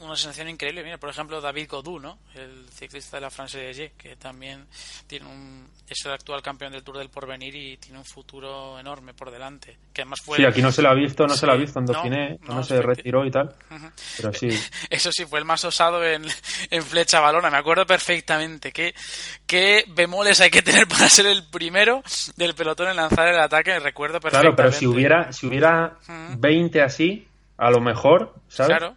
una sensación increíble. Mira, por ejemplo, David Godou, ¿no? El ciclista de la France de que también tiene un, es el actual campeón del Tour del Porvenir y tiene un futuro enorme por delante. Que además fue Sí, aquí no se la ha visto, no Sí. se la ha visto en Dauphiné, no, no, se retiró y tal, pero sí. Eso sí, fue el más osado en, en flecha balona, me acuerdo perfectamente. ¿Qué, qué bemoles hay que tener para ser el primero del pelotón en lanzar el ataque? Recuerdo perfectamente. Claro, pero si hubiera, si hubiera Ujú. 20 así, a lo mejor, ¿sabes? Claro.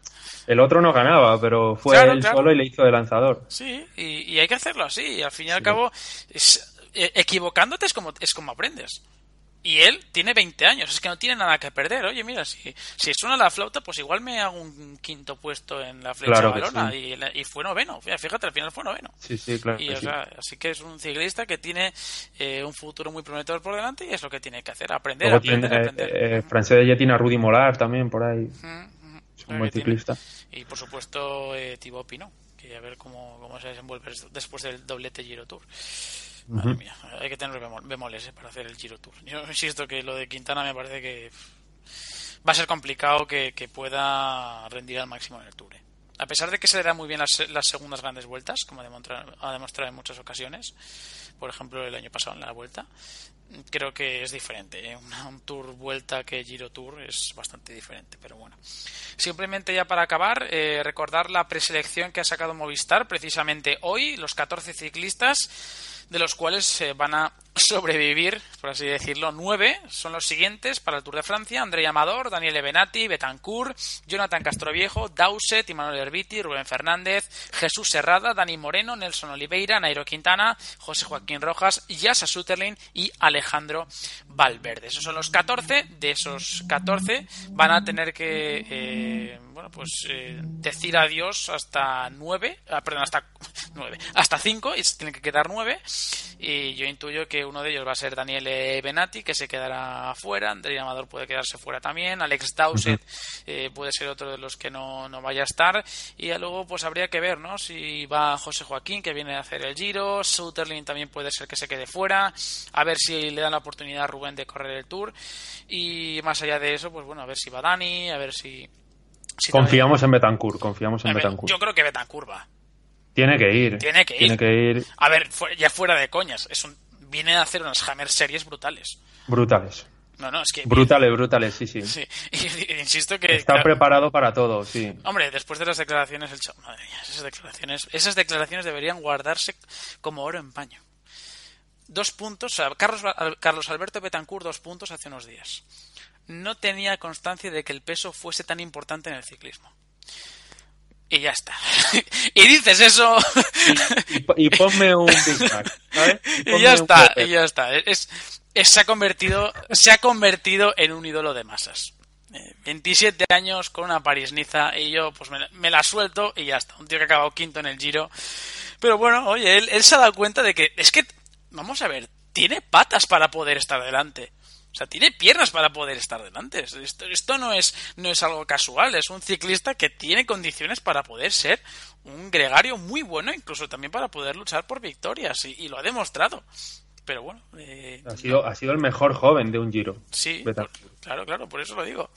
El otro no ganaba, pero fue Claro, él claro. solo y le hizo de lanzador. Sí, y, y hay que hacerlo así. Y al fin y al Sí. cabo, es- eh, equivocándote es como, es como aprendes. Y él tiene 20 años, es que no tiene nada que perder. Oye, mira, si, si suena la flauta, pues igual me hago un quinto puesto en la flecha Claro balona. sí. Y, y fue noveno. Fíjate, al final fue noveno. Sí, sí, claro. Y, que o sí. sea, así que es un ciclista que tiene eh, un futuro muy prometedor por delante y es lo que tiene que hacer, aprender, Luego aprender, tiene, aprender. eh, eh, Francés de Jet tiene a Rudy Molar también por ahí. Es un buen tiene. Y por supuesto eh, Thibaut Pinot, que a ver cómo, cómo se desenvuelve después del doblete Giro Tour. Madre mía, hay que tener bemol- bemoles eh, para hacer el Giro Tour. Yo insisto que lo de Quintana me parece que va a ser complicado que, que pueda rendir al máximo en el Tour. eh. A pesar de que se le dan muy bien las, las segundas grandes vueltas, como demonstra- ha demostrado en muchas ocasiones, por ejemplo el año pasado en la vuelta, creo que es diferente. ¿eh? Un Tour vuelta que Giro Tour es bastante diferente, pero bueno. Simplemente ya para acabar, eh, recordar la preselección que ha sacado Movistar precisamente hoy, los 14 ciclistas de los cuales eh, van a sobrevivir, por así decirlo, nueve son los siguientes para el Tour de Francia: André Amador, Daniele Benatti, Betancourt, Jonathan Castroviejo, Dowsett, Manuel Herbiti, Rubén Fernández, Jesús Serrada, Dani Moreno, Nelson Oliveira, Nairo Quintana, José Joaquín Rojas, Yasa Sutherland y Alejandro Valverde. Esos son los 14. De esos 14 van a tener que eh, bueno, pues eh, decir adiós hasta 9, perdón, hasta 9, hasta 5 y se tienen que quedar 9 y yo intuyo que uno de ellos va a ser Daniele Benatti que se quedará fuera, André Amador puede quedarse fuera también, Alex Dowsett eh, puede ser otro de los que no, no vaya a estar. Y ya luego pues habría que ver, ¿no? Si va José Joaquín que viene a hacer el Giro, Sutherland también puede ser que se quede fuera, a ver si le dan la oportunidad a Rubén de correr el Tour. Y más allá de eso, pues bueno, a ver si va Dani, a ver si... si Confiamos en Betancourt, confiamos en Betancourt. Yo creo que Betancourt va. Tiene que ir. Tiene que ir. Tiene que ir A ver, fu- ya fuera de coñas, es un, viene a hacer unas Hammer series brutales. brutales. No, no, es que... Brutales, brutales, sí, sí. Sí, y- y insisto que... Está claro, preparado para todo, sí. Hombre, después de las declaraciones, el chaval, madre mía, esas declaraciones, esas declaraciones deberían guardarse como oro en paño. Dos puntos, o sea, Carlos, Carlos Alberto Betancourt, dos puntos hace unos días. No tenía constancia de que el peso fuese tan importante en el ciclismo. Y ya está. y dices eso. Y, y ponme un Big y ya está, y ya está. Es, es- se ha convertido, se ha convertido en un ídolo de masas. Eh, 27 años con una París-Niza y yo pues me, la- me la suelto y ya está. Un tío que ha acabado quinto en el Giro. Pero bueno, oye, él, él se ha dado cuenta de que es que, vamos a ver, tiene patas para poder estar delante. O sea, tiene piernas para poder estar delante. Esto, esto no, es, no es algo casual, es un ciclista que tiene condiciones para poder ser un gregario muy bueno, incluso también para poder luchar por victorias, y, y lo ha demostrado. Pero bueno, eh, Ha sido, ha sido el mejor joven de un Giro. sí, por- claro, claro, por eso lo digo.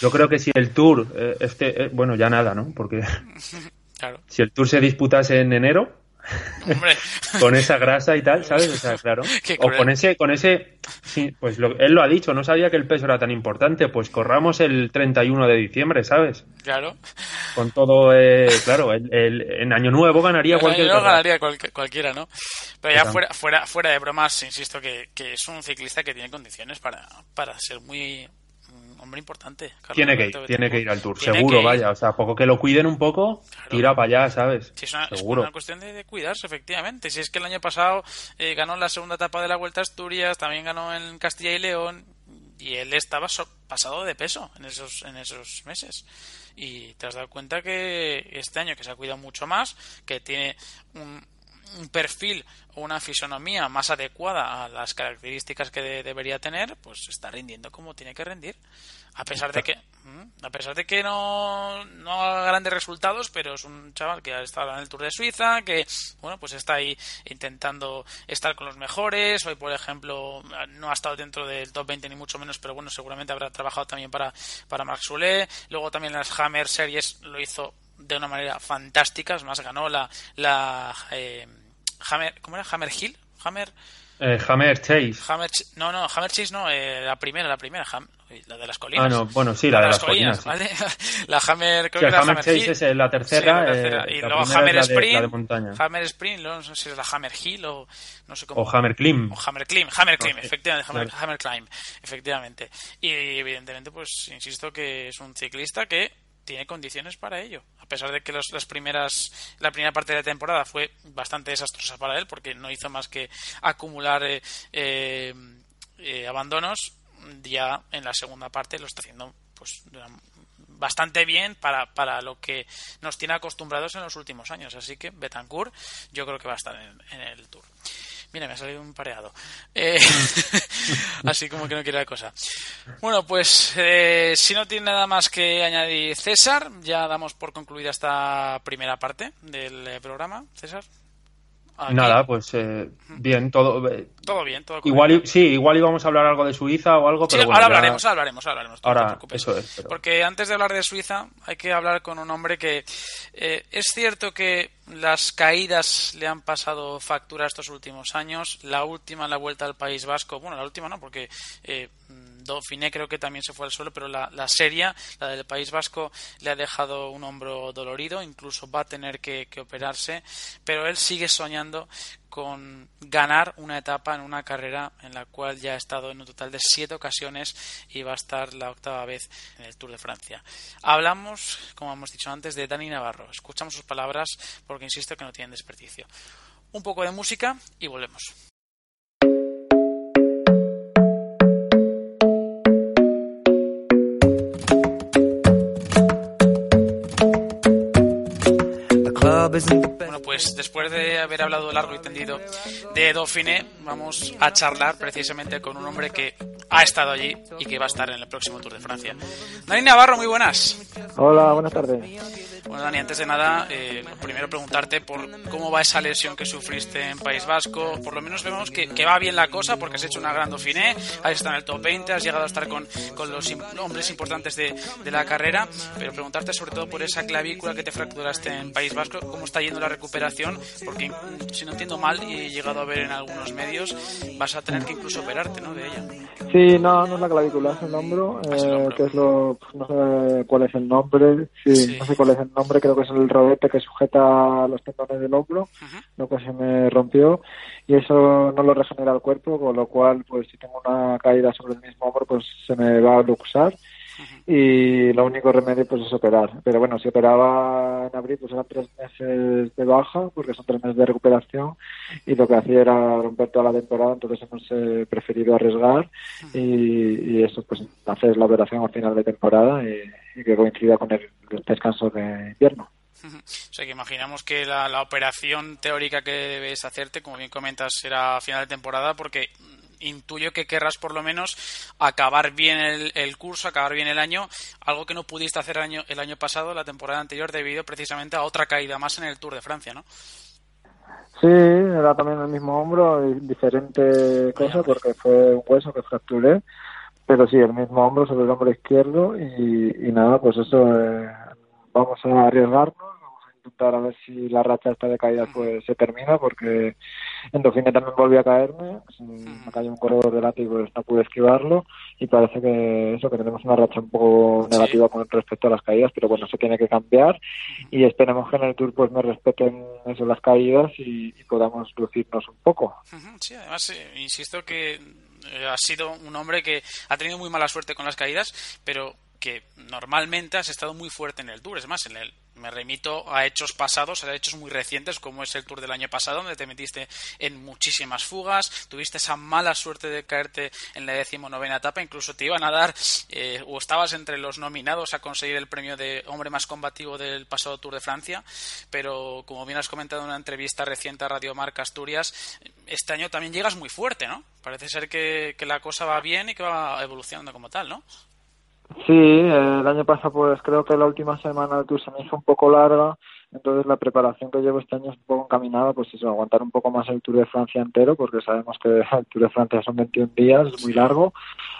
Yo creo que si el Tour, eh, este, eh, bueno, ya nada, ¿no? Porque Claro, si el Tour se disputase en enero, hombre, con esa grasa y tal, ¿sabes? O sea, claro. O con ese, con ese, sí, pues lo- él lo ha dicho, no sabía que el peso era tan importante, pues corramos el 31 de diciembre, ¿sabes? claro. Con todo, eh, claro, el, el- en Año Nuevo ganaría cualquier no carrera. ganaría cualquiera, ¿no? Pero ya fuera, fuera, fuera de bromas, insisto que, que es un ciclista que tiene condiciones para, para ser muy hombre importante. tiene que ir, tiene que ir al Tour, seguro, vaya. O sea, poco que lo cuiden un poco, tira para allá, ¿sabes? es, una, cuestión de, cuidarse, efectivamente. Si es que el año pasado eh, ganó la segunda etapa de la Vuelta a Asturias, también ganó en Castilla y León, y él estaba pasado de peso en esos, en esos meses. Y te has dado cuenta que este año que se ha cuidado mucho más, que tiene un, un perfil o una fisonomía más adecuada a las características que debería tener, pues está rindiendo como tiene que rendir. A pesar de que, mm, a pesar de que no, no haga grandes resultados, pero es un chaval que ha estado en el Tour de Suiza, que, bueno, pues está ahí intentando estar con los mejores. Hoy, por ejemplo, no ha estado dentro del top 20 ni mucho menos, pero bueno, seguramente habrá trabajado también para, para Max Soulet. Luego también las Hammer Series lo hizo de una manera fantástica, es más, ganó la, la eh, Hammer, ¿cómo era? Hammer Hill, Hammer... Eh, Hammer Chase. Hammer, no, no, Hammer Chase no, eh, la primera, la primera, la de las colinas. Ah, no, bueno, sí, la, de, las, colinas. ¿vale? la Hammer, creo que Hammer, Chase es eh, la tercera, y luego Hammer Sprint, la de montaña. Hammer Sprint, no sé si es la Hammer Hill o no sé cómo. O Hammer Climb. O Hammer Climb, Hammer Climb, efectivamente, Hammer, Hammer Climb, efectivamente. Y evidentemente, pues insisto que es un ciclista que tiene condiciones para ello. A pesar de que las primeras, la primera parte de la temporada fue bastante desastrosa para él, porque no hizo más que acumular eh, eh, eh, abandonos, ya en la segunda parte lo está haciendo pues bastante bien para, para lo que nos tiene acostumbrados en los últimos años. Así que Betancourt yo creo que va a estar en el Tour. Mira, me ha salido un pareado. Eh, así como que no quiere la cosa. Bueno, pues eh, si no tiene nada más que añadir César, ya damos por concluida esta primera parte del eh, programa. César. Nada, pues eh, bien, todo. Eh, todo bien, todo Igual, sí, igual íbamos a hablar algo de Suiza o algo, pero ahora hablaremos, hablaremos, hablaremos. Ahora, eso es. Porque antes de hablar de Suiza, hay que hablar con un hombre que eh, es cierto que las caídas le han pasado factura estos últimos años. La última, la vuelta al País Vasco, bueno, la última no, porque Dauphiné creo que también se fue al suelo, pero la, la la del País Vasco, le ha dejado un hombro dolorido, incluso va a tener que, operarse, pero él sigue soñando con ganar una etapa en una carrera en la cual ya ha estado en un total de siete ocasiones y va a estar la octava vez en el Tour de Francia. Hablamos, como hemos dicho antes, de Dani Navarro. Escuchamos sus palabras porque insisto que no tienen desperdicio. Un poco de música y volvemos. Bye. Bueno, pues después de haber hablado largo y tendido de Dauphiné, vamos a charlar precisamente con un hombre que ha estado allí y que va a estar en el próximo Tour de Francia. Dani Navarro, muy buenas. Hola, buenas tardes. Bueno, Dani, antes de nada, eh, primero preguntarte por cómo va esa lesión que sufriste en País Vasco. Por lo menos vemos que, va bien la cosa porque has hecho una gran Dauphiné, has estado en el top 20, has llegado a estar con, con los hombres importantes de, de, la carrera, pero preguntarte sobre todo por esa clavícula que te fracturaste en País Vasco, cómo está yendo la recuperación, porque si no entiendo mal y he llegado a ver en algunos medios, vas a tener que incluso operarte, ¿no? De ella. Sí, no, no es la clavícula, es el hombro, ah, eh, que es lo, no sé cuál es el nombre, sí, no sé cuál es el nombre, creo que es el rodete que sujeta los tendones del hombro, lo que se me rompió, y eso no lo regenera el cuerpo, con lo cual, pues si tengo una caída sobre el mismo hombro, pues se me va a luxar y lo único remedio pues es operar. Pero bueno, si operaba en abril pues eran tres meses de baja porque son tres meses de recuperación y lo que hacía era romper toda la temporada, entonces hemos eh, preferido arriesgar y, eso pues hacer la operación al final de temporada y, que coincida con el, descanso de invierno. O sea que imaginamos que la, la, operación teórica que debes hacerte, como bien comentas, será a final de temporada porque intuyo que querrás por lo menos acabar bien el, curso, acabar bien el año, algo que no pudiste hacer el año, el año pasado, la temporada anterior, debido precisamente a otra caída más en el Tour de Francia, ¿no? Sí, era también el mismo hombro, diferente cosa porque fue un hueso que fracturé, pero sí, el mismo hombro sobre el hombro izquierdo y, nada, pues eso, eh, vamos a arriesgarnos, intentar a ver si la racha esta de caídas pues se termina porque en Dauphiné también volví a caerme me cayó un corredor delante y pues no pude esquivarlo y parece que eso que tenemos una racha un poco negativa con respecto a las caídas pero bueno eso tiene que cambiar y esperemos que en el Tour pues me respeten eso las caídas y, podamos lucirnos un poco. Sí además eh, insisto que Eh, ha sido un hombre que ha tenido muy mala suerte con las caídas, pero que normalmente has estado muy fuerte en el Tour. Es más, en el, me remito a hechos pasados, a hechos muy recientes, como es el Tour del año pasado, donde te metiste en muchísimas fugas, tuviste esa mala suerte de caerte en la decimonovena etapa, incluso te iban a dar, eh, o estabas entre los nominados a conseguir el premio de hombre más combativo del pasado Tour de Francia, pero como bien has comentado en una entrevista reciente a Radio Marca Asturias, este año también llegas muy fuerte, ¿no? Parece ser que, que la cosa va bien y que va evolucionando como tal, ¿no? Sí, el año pasado pues creo que la última semana del Tour se me hizo un poco larga, entonces la preparación que llevo este año es un poco encaminada, pues eso, aguantar un poco más el Tour de Francia entero, porque sabemos que el Tour de Francia son 21 días, es muy largo,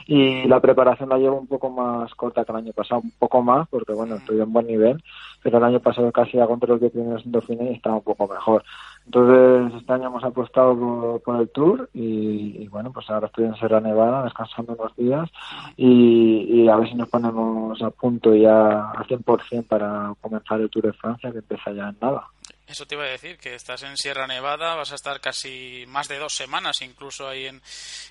y la preparación la llevo un poco más corta que el año pasado, un poco más, porque bueno, estoy en buen nivel, pero el año pasado casi hago entre los 10 primeros en Dauphiné y estaba un poco mejor. Entonces, este año hemos apostado por, el Tour y, bueno, pues ahora estoy en Sierra Nevada descansando unos días y, a ver si nos ponemos a punto ya al 100% para comenzar el Tour de Francia que empieza ya en nada. Eso te iba a decir, que estás en Sierra Nevada, vas a estar casi más de dos semanas incluso ahí en,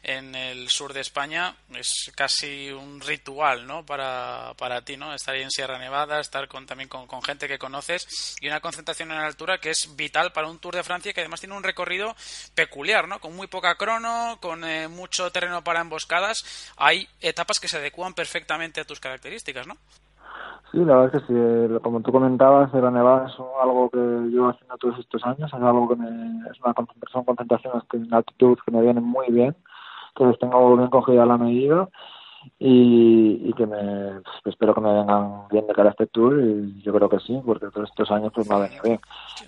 en el sur de España. Es casi un ritual, ¿no? Para, para ti, ¿no? Estar ahí en Sierra Nevada, estar con, también con, con, gente que conoces y una concentración en altura que es vital para un Tour de Francia que además tiene un recorrido peculiar, ¿no? Con muy poca crono, con eh, mucho terreno para emboscadas. Hay etapas que se adecuan perfectamente a tus características, ¿no? Sí, la verdad es que sí, eh, como tú comentabas, la nevada es algo que llevo haciendo todos estos años, es algo que me, es una concentración, concentraciones que en altitud que me vienen muy bien, les tengo bien cogida la medida y, y que me pues, espero que me vengan bien de cara a este tour y yo creo que sí, porque todos estos años pues me ha venido bien.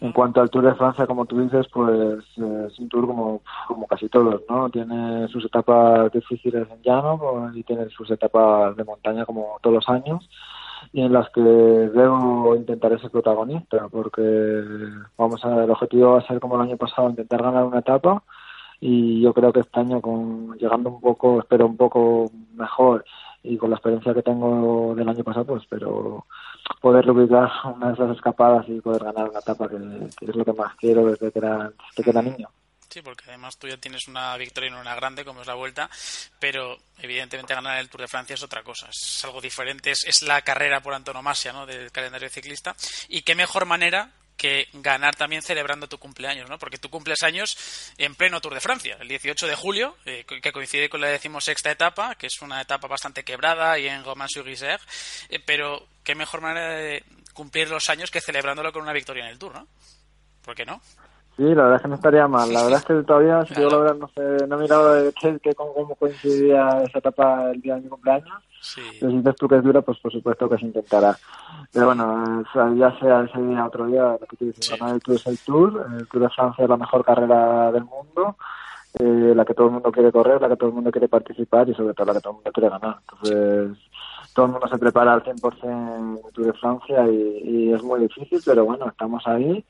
En cuanto al Tour de Francia, como tú dices, pues eh, es un tour como, como casi todos, ¿no? Tiene sus etapas difíciles en llano pues, y tiene sus etapas de montaña como todos los años y en las que debo intentar ser protagonista, porque vamos a el objetivo va a ser como el año pasado intentar ganar una etapa y yo creo que este año con llegando un poco, espero un poco mejor y con la experiencia que tengo del año pasado, pues espero poder ubicar una de esas escapadas y poder ganar una etapa que, es lo que más quiero desde que era, desde que era niño. Sí, porque además tú ya tienes una victoria en una grande como es la Vuelta, pero evidentemente ganar el Tour de Francia es otra cosa, es algo diferente, es, la carrera por antonomasia ¿no? del calendario ciclista y qué mejor manera que ganar también celebrando tu cumpleaños, ¿no? Porque tú cumples años en pleno Tour de Francia, el 18 de julio, eh, que coincide con la decimosexta etapa, que es una etapa bastante quebrada y en Romans-sur-Isère, eh, pero qué mejor manera de cumplir los años que celebrándolo con una victoria en el Tour, ¿no? ¿Por qué no? Sí, la verdad es que no estaría mal. La verdad es que todavía, si yo la verdad no sé, no he mirado de qué, cómo, coincidía esa etapa el día de mi cumpleaños. Sí. si dices tú que es dura, pues por supuesto que se intentará. Pero bueno, ya sea ese día otro día, lo que tú dices, ganar el Tour es el Tour. El Tour de Francia es la mejor carrera del mundo. Eh, la que todo el mundo quiere correr, la que todo el mundo quiere participar y sobre todo la que todo el mundo quiere ganar. Entonces, todo el mundo se prepara al 100% en el Tour de Francia y, y es muy difícil, pero bueno, estamos ahí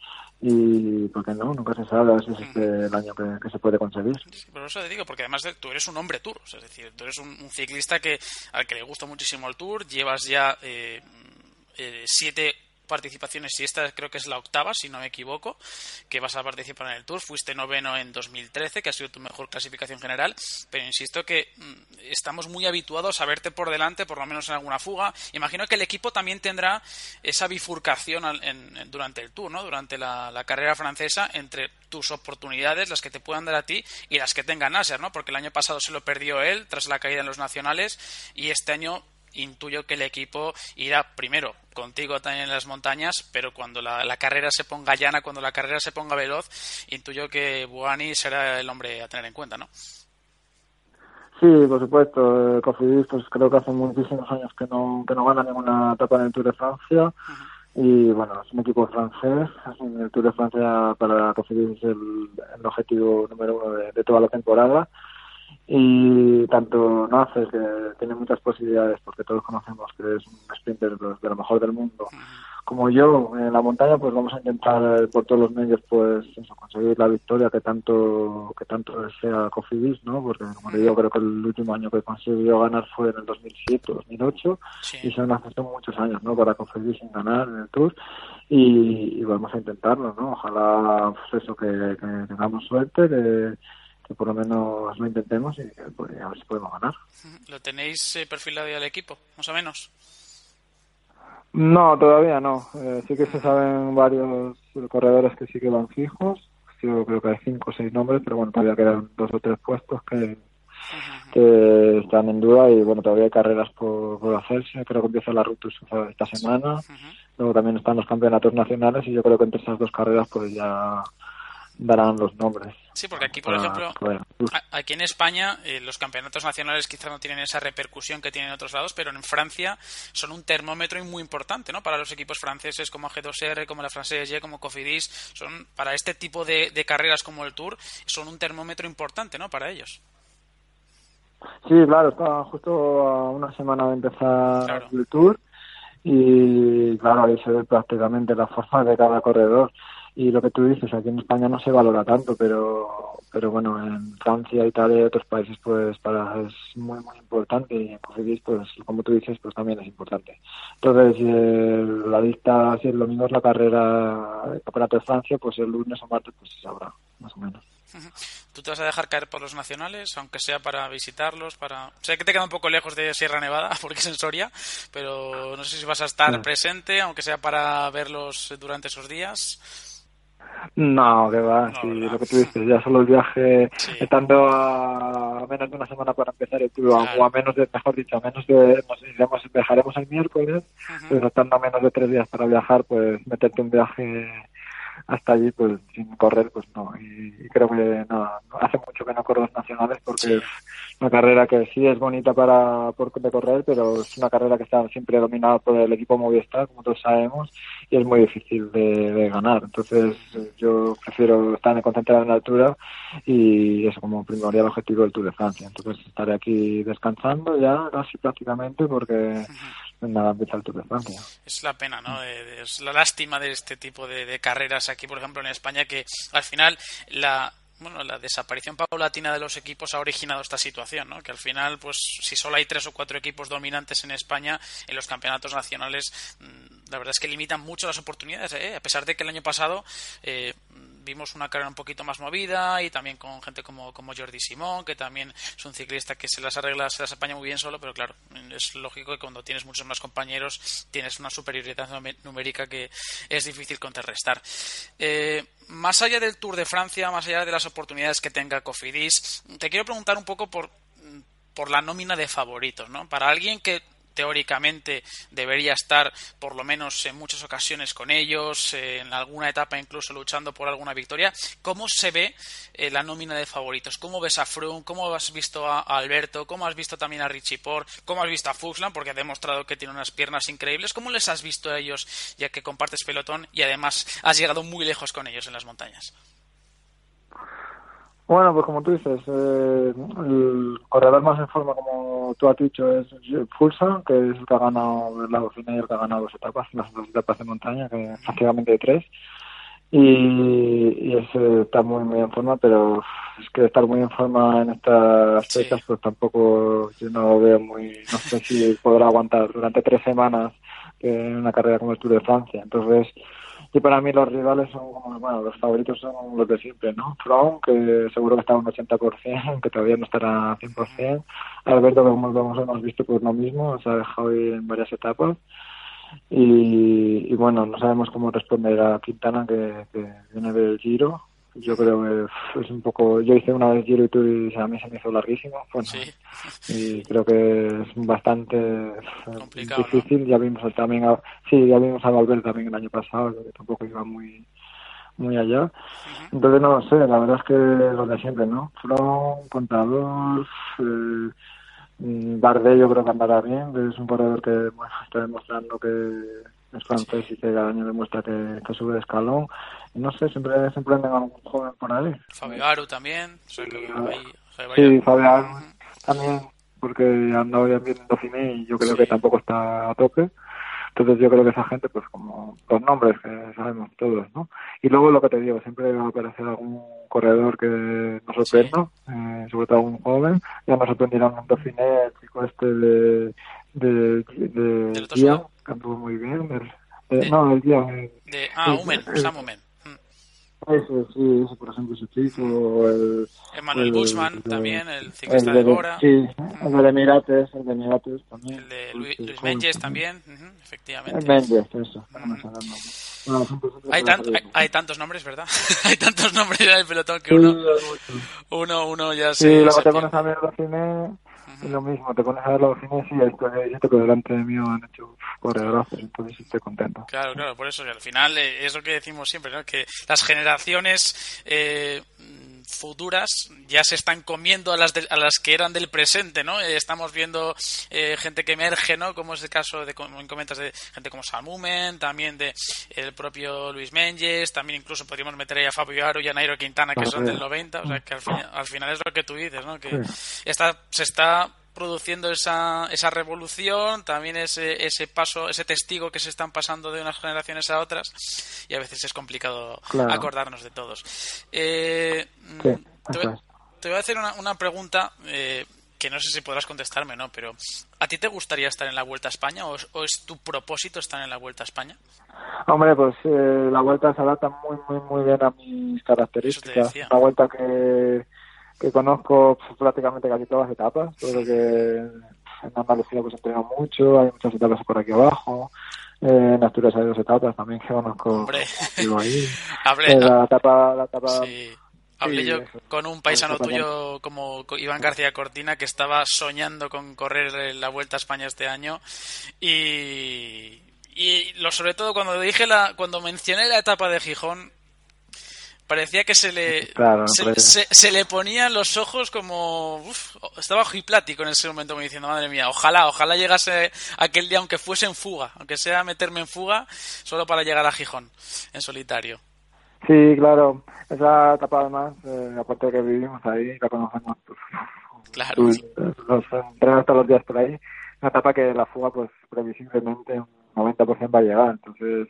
y porque no, nunca se sabe a ver si es este el año que, se puede conseguir. Sí, por eso te digo, porque además tú eres un hombre tour, es decir, tú eres un, ciclista que al que le gusta muchísimo el tour, llevas ya eh, eh, siete participaciones y esta creo que es la octava, si no me equivoco, que vas a participar en el Tour. Fuiste noveno en 2013, que ha sido tu mejor clasificación general, pero insisto que mm, estamos muy habituados a verte por delante, por lo menos en alguna fuga. Imagino que el equipo también tendrá esa bifurcación durante el Tour, ¿no? durante la, carrera francesa, entre tus oportunidades, las que te puedan dar a ti y las que tenga Nasser, ¿no? porque el año pasado se lo perdió él tras la caída en los nacionales y este año intuyo que el equipo irá primero contigo también en las montañas, pero cuando la, carrera se ponga llana, cuando la carrera se ponga veloz, intuyo que Buani será el hombre a tener en cuenta, ¿no? Sí, por supuesto. Cofidis, pues creo que hace muchísimos años que no, que no gana ninguna etapa en el Tour de Francia. Y bueno, es un equipo francés. El Tour de Francia para Cofidis es el, objetivo número uno de toda la temporada y tanto Nacer, que tiene muchas posibilidades porque todos conocemos que es un sprinter de lo mejor del mundo, como yo en la montaña pues vamos a intentar por todos los medios pues conseguir la victoria que tanto que tanto desea Cofidis, ¿no? Porque como le digo creo que el último año que consiguió ganar fue en el 2007 2008 y se han acertado muchos años, ¿no? Para Cofidis sin ganar en el Tour y, vamos a intentarlo, ¿no? Ojalá pues eso que, que tengamos suerte que que por lo menos lo intentemos y pues, a ver si podemos ganar. ¿Lo tenéis eh, perfilado ya el equipo, más o menos? No, todavía no. Eh, sí que se saben varios corredores que sí que van fijos. Yo creo que hay cinco o seis nombres, pero bueno, todavía quedan dos o tres puestos que, que están en duda y bueno, todavía hay carreras por, por hacerse. Creo que empieza la ruta esta semana. Luego también están los campeonatos nacionales y yo creo que entre esas dos carreras pues ya darán los nombres. Sí, porque aquí, por ejemplo, aquí en España eh, los campeonatos nacionales quizás no tienen esa repercusión que tienen en otros lados, pero en Francia son un termómetro muy importante, ¿no? Para los equipos franceses como G2R, como la Française como Cofidis, son para este tipo de, carreras como el Tour, son un termómetro importante, ¿no? Para ellos. Sí, claro, está justo a una semana de empezar el Tour y claro, ahí se ve prácticamente la fuerza de cada corredor y lo que tú dices, aquí en España no se valora tanto, pero pero bueno, en Francia, Italia y otros países pues para es muy muy importante y en Cofidis pues como tú dices pues también es importante. Entonces eh, la lista, si el domingo es la carrera el campeonato de Francia, pues el lunes o martes pues se sabrá, más o menos. ¿Tú te vas a dejar caer por los nacionales, aunque sea para visitarlos? para Sé que te queda un poco lejos de Sierra Nevada, porque es en Soria, pero no sé si vas a estar presente, aunque sea para verlos durante esos días. No, que va, sí, lo que tú dices, ya solo el viaje, estando a menos de una semana para empezar el tour, o a menos de, mejor dicho, a menos de, nos iremos, viajaremos el miércoles, pero estando a menos de tres días para viajar, pues meterte un viaje hasta allí pues sin correr pues no. Y, creo que no, hace mucho que no corro los nacionales porque es una carrera que sí es bonita para por, de correr pero es una carrera que está siempre dominada por el equipo Movistar como todos sabemos y es muy difícil de, ganar. Entonces yo prefiero estar concentrado en la altura y eso como primordial objetivo del Tour de Francia. Entonces estaré aquí descansando ya casi prácticamente porque nada empieza el Tour de Francia. Es la pena, ¿no? Es la lástima de este tipo de, carreras aquí, por ejemplo, en España, que al final la, bueno, la desaparición paulatina de los equipos ha originado esta situación, ¿no? Que al final, pues, si solo hay tres o cuatro equipos dominantes en España, en los campeonatos nacionales, mm, la verdad es que limitan mucho las oportunidades, ¿eh? A pesar de que el año pasado eh, vimos una carrera un poquito más movida y también con gente como, como Jordi Simón, que también es un ciclista que se las arregla, se las apaña muy bien solo, pero claro, es lógico que cuando tienes muchos más compañeros tienes una superioridad numérica que es difícil contrarrestar. Eh, más allá del Tour de Francia, más allá de las oportunidades que tenga Cofidis, te quiero preguntar un poco por por la nómina de favoritos, ¿no? Para alguien que teóricamente debería estar por lo menos en muchas ocasiones con ellos, en alguna etapa incluso luchando por alguna victoria. ¿Cómo se ve eh, la nómina de favoritos? ¿Cómo ves a Froome? ¿Cómo has visto a, Alberto? ¿Cómo has visto también a Richie Port? ¿Cómo has visto a Fuxland? Porque ha demostrado que tiene unas piernas increíbles. ¿Cómo les has visto a ellos ya que compartes pelotón y además has llegado muy lejos con ellos en las montañas? Bueno, pues como tú dices, eh, el corredor más en forma, como tú has dicho, es Fulsa, que es el que ha ganado el lado final y el que ha ganado dos etapas, las dos etapas de montaña, que prácticamente tres. Y, y está muy, muy en forma, pero es que estar muy en forma en estas fechas, pues tampoco yo no lo veo muy, no sé si podrá aguantar durante tres semanas en una carrera como el Tour de Francia. Entonces, y para mí los rivales son, bueno, los favoritos son los de siempre, ¿no? From, que seguro que está un 80%, que todavía no estará 100%. Alberto, como hemos visto, pues lo mismo, se ha dejado ir en varias etapas. Y, bueno, no sabemos cómo responderá Quintana, que, que viene del Giro, yo creo que es un poco yo hice una vez Giro y tú y a mí se me hizo larguísimo bueno, y creo que es bastante difícil. Ya vimos también a, sí ya vimos a Valverde también el año pasado que tampoco iba muy muy allá. Entonces no lo sé la verdad es que lo de siempre no From Contador eh, Bardet yo creo que andará bien es un corredor que bueno, está demostrando que es francés y que cada año demuestra que, que sube de escalón. Y no sé, siempre, siempre a algún joven por ahí. Fabiaru también. sí, Fabiaru también, porque andado ya bien en Dauphiné y yo creo que tampoco está a tope. Entonces yo creo que esa gente, pues como los nombres que sabemos todos, ¿no? Y luego lo que te digo, siempre va a aparecer algún corredor que nos sorprenda, eh, sobre todo algún joven. Ya nos sorprendieron en Dauphiné el chico este de, de, de, de que anduvo muy bien. El, no, el día. De, ah, Umen, Sam Umen. Ese, sí, ese, por ejemplo, ese chico, el... Emanuel Guzmán también, el ciclista de, Bora. Sí, el de Emirates, el de Emirates también. El de Luis, Luis Menges también, efectivamente. El Menges, eso. hay, hay, tantos nombres, ¿verdad? hay tantos nombres en el pelotón que uno, uno, uno ya se... Sí, luego te pones a ver los cines lo mismo, te pones a ver los cines y esto que delante de mí han hecho corredores, entonces estoy contento. Claro, claro, por eso, al final eh, es lo que decimos siempre, ¿no? Que las generaciones... Eh, futuras ya se están comiendo a las, a las que eran del presente, ¿no? Eh, estamos viendo eh, gente que emerge, ¿no? Como es el caso de, como comentas, de gente como Salmumen, también de el propio Luis Menges, también incluso podríamos meter ahí a Fabio Aro y a Nairo Quintana, que son del 90, o sea, que al, al final es lo que tú dices, ¿no? Que está, se está produciendo esa, esa revolución, también ese, ese paso, ese testigo que se están pasando de unas generaciones a otras y a veces es complicado acordarnos de todos. Eh, te, voy, a hacer una, una pregunta eh, que no sé si podrás contestarme, ¿no? Pero ¿a ti te gustaría estar en la Vuelta a España o, es tu propósito estar en la Vuelta a España? Hombre, pues eh, la Vuelta se adapta muy, muy, muy bien a mis características. La Vuelta que que conozco pues, prácticamente casi todas las etapas. Creo que en Andalucía pues entreno mucho, hay muchas etapas por aquí abajo. Eh, en Asturias hay dos etapas también que conozco. ahí. Hablé, la etapa, la etapa Hablé yo con un paisano tuyo como Iván García Cortina que estaba soñando con correr la Vuelta a España este año y, y lo sobre todo cuando dije la cuando mencioné la etapa de Gijón parecía que se le se, le ponían los ojos como uf, estaba hiplático en ese momento me diciendo madre mía ojalá ojalá llegase aquel día aunque fuese en fuga aunque sea meterme en fuga solo para llegar a Gijón en solitario sí claro esa etapa además eh, aparte de que vivimos ahí la conocemos pues, claro. los entrenos todos los días por ahí una etapa que la fuga pues previsiblemente un 90% va a llegar entonces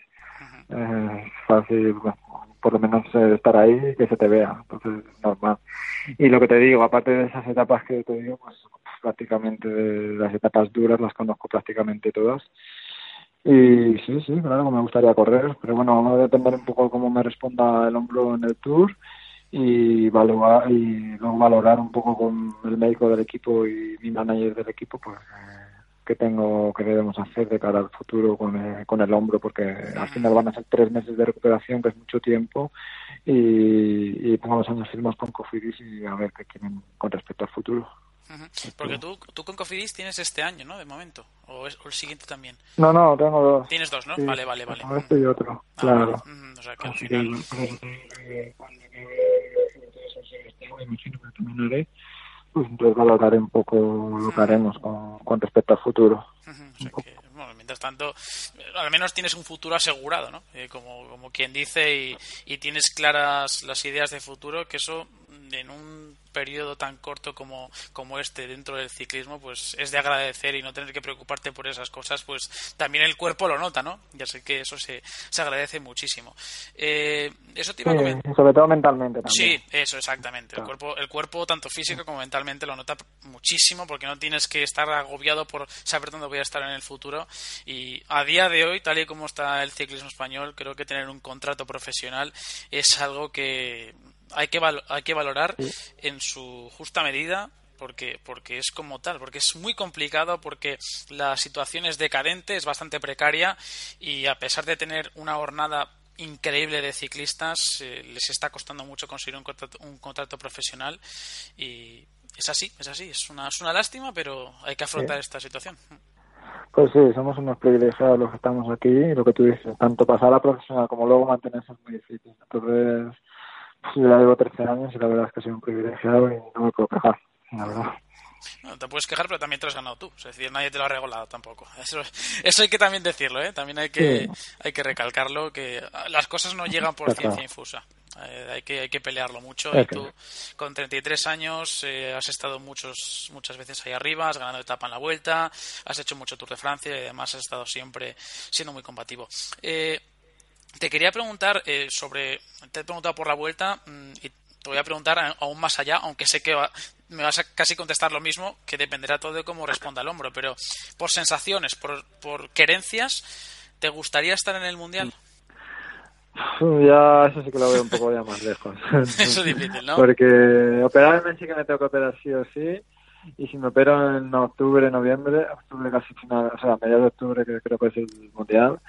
eh, fácil por lo menos eh, estar ahí y que se te vea, entonces normal. Y lo que te digo, aparte de esas etapas que te digo, pues prácticamente las etapas duras las conozco prácticamente todas. Y sí, sí, claro me gustaría correr, pero bueno, vamos a depender un poco cómo me responda el hombro en el tour y evaluar y luego valorar un poco con el médico del equipo y mi manager del equipo, pues eh, que tengo que debemos hacer de cara al futuro con el, con el hombro porque al final van a ser tres meses de recuperación que es mucho tiempo y, y pongamos años firmas con Cofidis y a ver qué quieren con respecto al futuro porque tú, tú con Cofidis tienes este año, ¿no? De momento. ¿O, es, el siguiente también? No, no, tengo dos. Tienes dos, ¿no? vale, vale, vale. Este y otro, ah, claro. O sea, que al final... imagino que terminaré pues entonces valoraré un poco lo que haremos con, respecto al futuro. mientras tanto, al menos tienes un futuro asegurado, ¿no? Eh, como, como quien dice, y, y tienes claras las ideas de futuro, que eso en un periodo tan corto como, como este dentro del ciclismo, pues es de agradecer y no tener que preocuparte por esas cosas, pues también el cuerpo lo nota, ¿no? Ya sé que eso se, se agradece muchísimo. Eh, eso te iba a comentar. Sobre todo mentalmente también. Sí, eso, exactamente. El, cuerpo, el cuerpo, tanto físico como mentalmente, lo nota muchísimo porque no tienes que estar agobiado por saber dónde voy a estar en el futuro. Y a día de hoy, tal y como está el ciclismo español, creo que tener un contrato profesional es algo que hay que, hay que valorar en su justa medida porque, porque es como tal, porque es muy complicado, porque la situación es decadente, es bastante precaria y a pesar de tener una jornada increíble de ciclistas, eh, les está costando mucho conseguir un contrato, un contrato profesional y es así, es así, es una, es una lástima, pero hay que afrontar esta situación. Pues sí, somos unos privilegiados los que estamos aquí y lo que tú dices, tanto pasar a la profesional como luego mantenerse es muy difícil. Entonces, Sí, ya llevo 13 años y la verdad es que soy un privilegiado y no me puedo quejar, la verdad. No, te puedes quejar, pero también te lo has ganado tú. Es decir, nadie te lo ha regalado tampoco. Eso, eso hay que también decirlo, ¿eh? También hay que, hay que recalcarlo, que las cosas no llegan por ciencia infusa. Eh, hay, que, hay que pelearlo mucho. y tú, con 33 años, eh, has estado muchos, muchas veces ahí arriba, has ganado etapa en la vuelta, has hecho mucho Tour de Francia y además has estado siempre siendo muy combativo. Eh, te quería preguntar eh, sobre. Te he preguntado por la vuelta mm, y te voy a preguntar aún más allá, aunque sé que me vas a casi contestar lo mismo, que dependerá todo de cómo responda el hombro, pero por sensaciones, por, por querencias, ¿te gustaría estar en el mundial? Ya, eso sí que lo veo un poco ya más lejos. eso es difícil, ¿no? Porque operarme sí que me tengo que operar sí o sí. Y si me opero en octubre, noviembre, octubre casi final, o sea, mediados de octubre, que creo que es el mundial,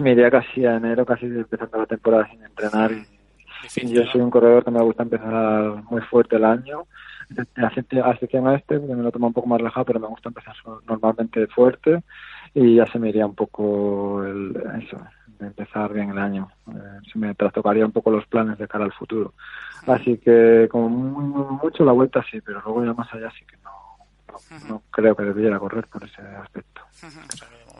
me iría casi a enero, casi empezando la temporada sin entrenar. Y, yo soy un corredor que me gusta empezar muy fuerte el año. A excepción a este, porque me lo tomo un poco más relajado, pero me gusta empezar normalmente fuerte. Y ya se me iría un poco el, eso, de empezar bien el año. Eh, se me trastocaría un poco los planes de cara al futuro. Así que, como mucho la vuelta sí, pero luego ya más allá sí que no, no, creo que debiera correr por ese aspecto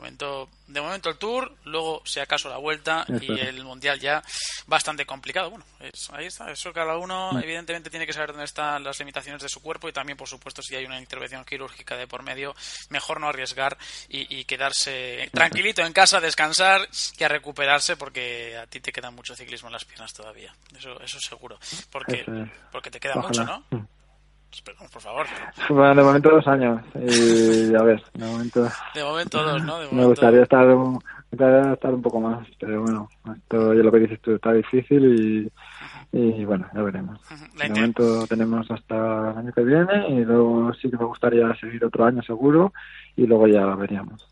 momento, de momento el Tour, luego si acaso la Vuelta y el Mundial ya bastante complicado. Bueno, ahí está, eso cada uno evidentemente tiene que saber dónde están las limitaciones de su cuerpo y también, por supuesto, si hay una intervención quirúrgica de por medio, mejor no arriesgar y, quedarse tranquilito en casa, descansar y a recuperarse porque a ti te queda mucho ciclismo en las piernas todavía. Eso, eso seguro. Porque, porque te queda mucho, ¿no? Esperamos, por favor. Bueno, de momento dos años. Y a ver, de momento. De momento dos, ¿no? Me gustaría estar un, estar un poco más, pero bueno, esto ya lo que dices tú está difícil y, y bueno, ya veremos. De momento tenemos hasta el año que viene y luego sí que me gustaría seguir otro año seguro y luego ya veríamos.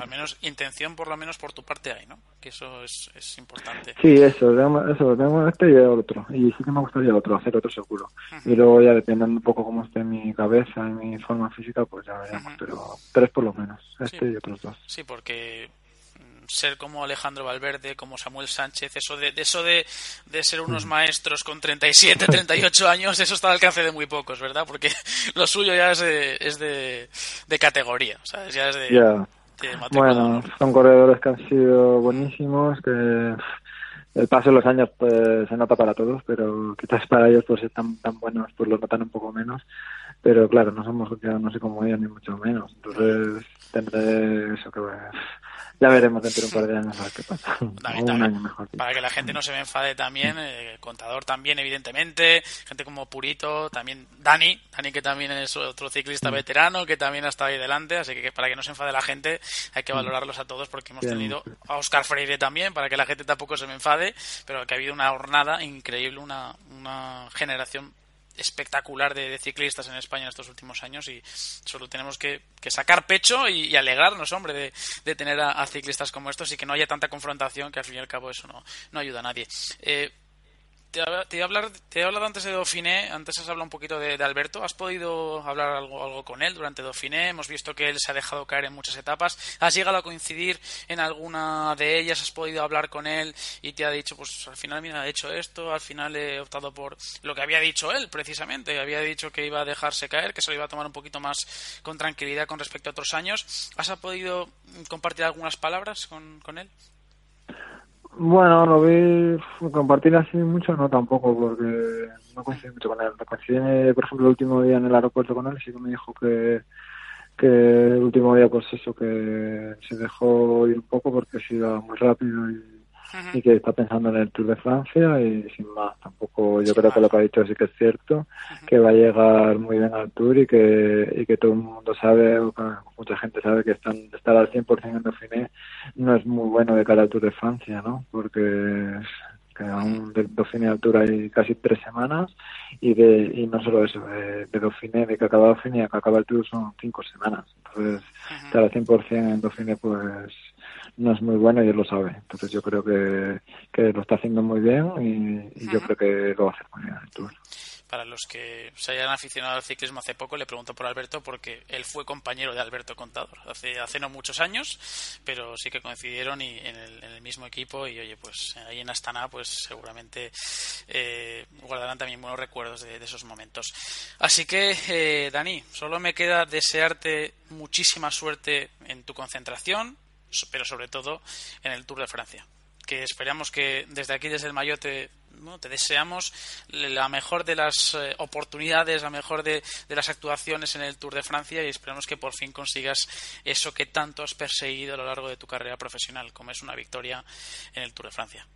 Al menos intención, por lo menos por tu parte hay, ¿no? Que eso es, es importante. Sí, eso, eso, tengo este y el otro. Y sí que me gustaría otro, hacer otro seguro. Y luego ya dependiendo un poco cómo esté mi cabeza y mi forma física, pues ya veremos. Pero tres por lo menos, este y otros dos. Sí, porque ser como Alejandro Valverde, como Samuel Sánchez, eso de, eso de, ser unos maestros con 37, 38 años, eso está al alcance de muy pocos, ¿verdad? Porque lo suyo ya es de, es de, categoría, Ya es de, bueno, son corredores que han sido buenísimos, que el paso de los años pues se nota para todos, pero quizás para ellos pues están tan buenos pues lo notan un poco menos. Pero claro, no somos no sé cómo ellos ni mucho menos. Entonces tendré eso que ya veremos dentro de un par de años a ver qué pasa. Para que la gente no se me enfade también, eh, contador también, evidentemente, gente como Purito, también Dani, Dani que también es otro ciclista veterano, que también ha estado ahí delante, así que para que no se enfade la gente hay que valorarlos a todos porque hemos tenido a Oscar Freire también, para que la gente tampoco se me enfade, pero que ha habido una jornada increíble, una, una generación espectacular de, ciclistas en España en estos últimos años y solo tenemos que, sacar pecho y, alegrarnos, hombre, de, tener a, ciclistas como estos y que no haya tanta confrontación que al fin y al cabo eso no, no ayuda a nadie. Eh, te, he hablar, te he hablado antes de Dauphiné, antes has hablado un poquito de, Alberto. ¿Has podido hablar algo, algo con él durante Dauphiné? Hemos visto que él se ha dejado caer en muchas etapas. ¿Has llegado a coincidir en alguna de ellas? ¿Has podido hablar con él y te ha dicho, pues al final, mira, he hecho esto, al final he optado por lo que había dicho él, precisamente? Había dicho que iba a dejarse caer, que se lo iba a tomar un poquito más con tranquilidad con respecto a otros años. ¿Has podido compartir algunas palabras con él? Bueno, lo vi compartir así mucho, no tampoco, porque no coincidí mucho con él. Coincidí, por ejemplo, el último día en el aeropuerto con él, sí que me dijo que, que el último día, pues eso, que se dejó ir un poco porque se iba muy rápido y y que está pensando en el Tour de Francia y sin más, tampoco yo creo que lo que ha dicho sí que es cierto, que va a llegar muy bien al Tour y que, y que todo el mundo sabe, o mucha gente sabe que están, estar al 100% en Dauphiné no es muy bueno de cara al Tour de Francia, ¿no? Porque que aún de Dauphiné altura hay casi tres semanas y de y no solo eso, de, de Dauphiné, de que acaba Dauphiné a que acaba el Tour son cinco semanas. Entonces, estar al 100% en Dauphiné pues no es muy bueno y él lo sabe. Entonces yo creo que, que lo está haciendo muy bien y, yo creo que lo va a hacer muy bien el Tour. Para los que se hayan aficionado al ciclismo hace poco, le pregunto por Alberto porque él fue compañero de Alberto Contador hace, hace no muchos años, pero sí que coincidieron y en, el, mismo equipo y oye, pues ahí en Astana pues seguramente eh, guardarán también buenos recuerdos de, esos momentos. Así que, eh, Dani, solo me queda desearte muchísima suerte en tu concentración, pero sobre todo en el Tour de Francia. Que esperamos que desde aquí, desde el Mayotte, te deseamos la mejor de las eh, oportunidades, la mejor de, las actuaciones en el Tour de Francia y esperamos que por fin consigas eso que tanto has perseguido a lo largo de tu carrera profesional, como es una victoria en el Tour de Francia.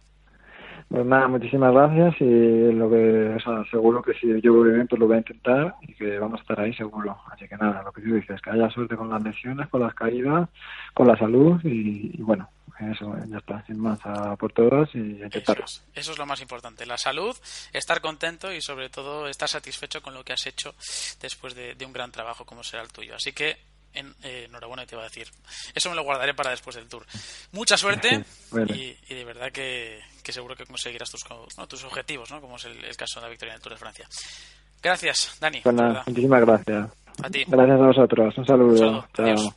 Pues nada, muchísimas gracias y lo que, seguro que si yo voy bien, pues lo voy a intentar y que vamos a estar ahí seguro. Así que nada, lo que tú dices, que haya suerte con las lesiones, con las caídas, con la salud y, bueno, eso, ya está, sin más, a por todos y intentarlo. Eso eso es lo más importante, la salud, estar contento y sobre todo estar satisfecho con lo que has hecho después de, un gran trabajo como será el tuyo. Así que en, eh, enhorabuena te iba a decir. Eso me lo guardaré para después del tour. Mucha suerte y, de verdad que, seguro que conseguirás tus, tus objetivos, ¿no? como es el, caso de la victoria en el Tour de Francia. Gracias, Dani. Pues muchísimas gracias. A ti. Gracias a vosotros. Un saludo. Chao.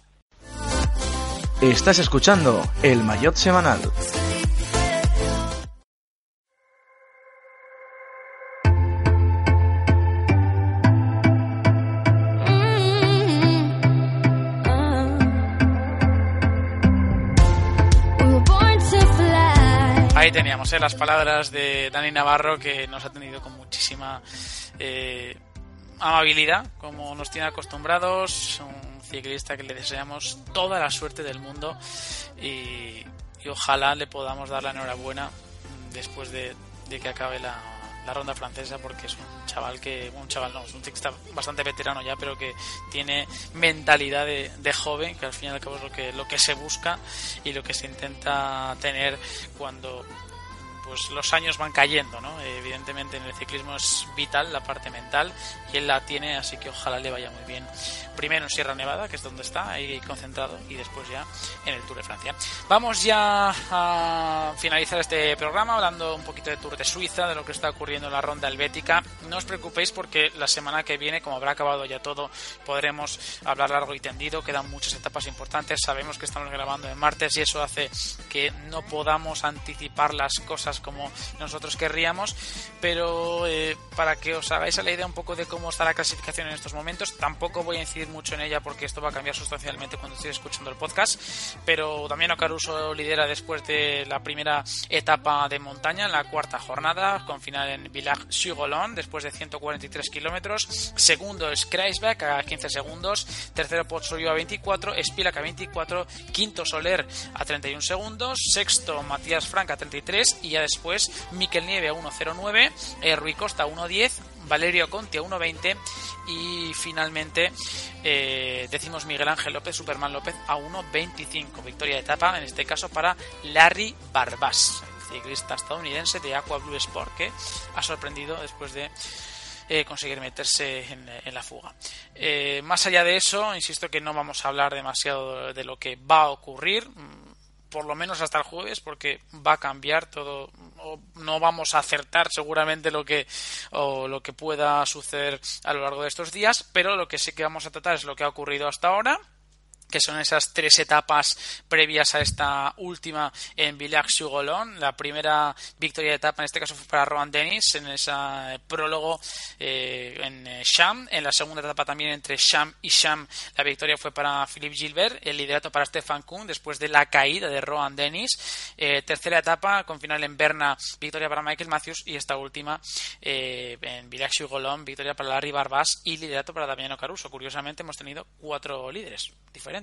Estás escuchando el Mayotte Semanal. Ahí teníamos ¿eh? las palabras de Dani Navarro que nos ha tenido con muchísima eh, amabilidad, como nos tiene acostumbrados. Un ciclista que le deseamos toda la suerte del mundo y, ojalá le podamos dar la enhorabuena después de, que acabe la, ronda francesa porque es un chaval que un chaval no es un ciclista bastante veterano ya pero que tiene mentalidad de, de, joven que al fin y al cabo es lo que lo que se busca y lo que se intenta tener cuando pues los años van cayendo, ¿no? Evidentemente en el ciclismo es vital la parte mental y él la tiene, así que ojalá le vaya muy bien. Primero en Sierra Nevada, que es donde está, ahí concentrado, y después ya en el Tour de Francia. Vamos ya a finalizar este programa hablando un poquito de Tour de Suiza, de lo que está ocurriendo en la ronda helvética. No os preocupéis porque la semana que viene, como habrá acabado ya todo, podremos hablar largo y tendido. Quedan muchas etapas importantes. Sabemos que estamos grabando en martes y eso hace que no podamos anticipar las cosas como nosotros querríamos, pero eh, para que os hagáis la idea un poco de cómo está la clasificación en estos momentos, tampoco voy a incidir mucho en ella porque esto va a cambiar sustancialmente cuando estéis escuchando el podcast, pero también Caruso lidera después de la primera etapa de montaña, en la cuarta jornada, con final en Villars-sur-Olon, después de 143 kilómetros, segundo es Kreisbeck a 15 segundos, tercero Pozzorio a 24, Spilak a 24, quinto Soler a 31 segundos, sexto Matías Frank a 33 y ya después Miquel Nieve a 1.09, eh, Rui Costa a 1.10, Valerio Conti a 1.20 y finalmente eh, decimos Miguel Ángel López, Superman López a 1.25. Victoria de etapa, en este caso para Larry Barbas, ciclista estadounidense de Aqua Blue Sport que ha sorprendido después de eh, conseguir meterse en, la fuga. más allá de eso, insisto que no vamos a hablar demasiado de lo que va a ocurrir por lo menos hasta el jueves porque va a cambiar todo o no vamos a acertar seguramente lo que o lo que pueda suceder a lo largo de estos días pero lo que sí que vamos a tratar es lo que ha ocurrido hasta ahora que son esas tres etapas previas a esta última en Villars-sur-Olon. La primera victoria de etapa en este caso fue para Rohan Dennis en ese prólogo eh, en Cham. En la segunda etapa también entre Cham y Cham la victoria fue para Philippe Gilbert, el liderato para Stefan Kuhn después de la caída de Rohan Dennis. Eh, tercera etapa con final en Berna, victoria para Michael Matthews y esta última eh, en Villars-sur-Olon, victoria para Larry Barbas y liderato para Damiano Caruso. Curiosamente hemos tenido cuatro líderes diferentes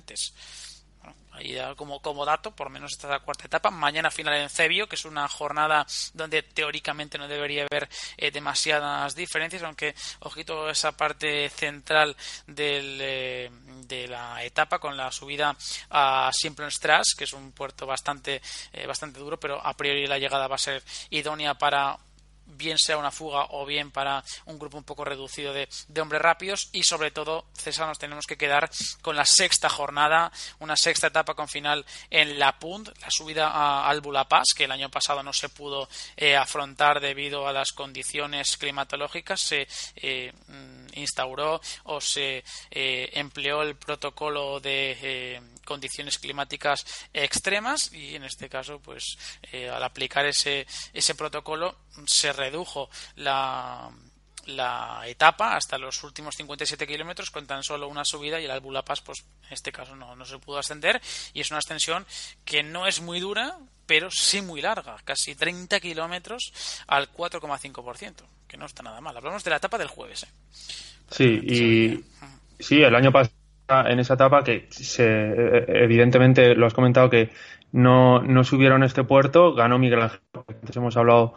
ahí como, como dato, por lo menos esta es la cuarta etapa. Mañana final en Cebio, que es una jornada donde teóricamente no debería haber eh, demasiadas diferencias, aunque, ojito, esa parte central del, eh, de la etapa con la subida a Simplon Strass, que es un puerto bastante, eh, bastante duro, pero a priori la llegada va a ser idónea para bien sea una fuga o bien para un grupo un poco reducido de, hombres rápidos. Y sobre todo César nos tenemos que quedar con la sexta jornada una sexta etapa con final en La Punt la subida a, al Bulapás que el año pasado no se pudo eh, afrontar debido a las condiciones climatológicas. Se eh, instauró o se eh, empleó el protocolo de condiciones climáticas extremas y en este caso pues al aplicar ese, ese protocolo se redujo la, la etapa hasta los últimos 57 kilómetros con tan solo una subida y el Albulapas pues en este caso no, no se pudo ascender y es una extensión que no es muy dura pero sí muy larga, casi 30 kilómetros al 4,5%, que no está nada mal. Hablamos de la etapa del jueves. ¿eh? Sí, y sí, el año pasado en esa etapa que se, evidentemente lo has comentado que no, no subieron este puerto, ganó Miguel Ángel, antes hemos hablado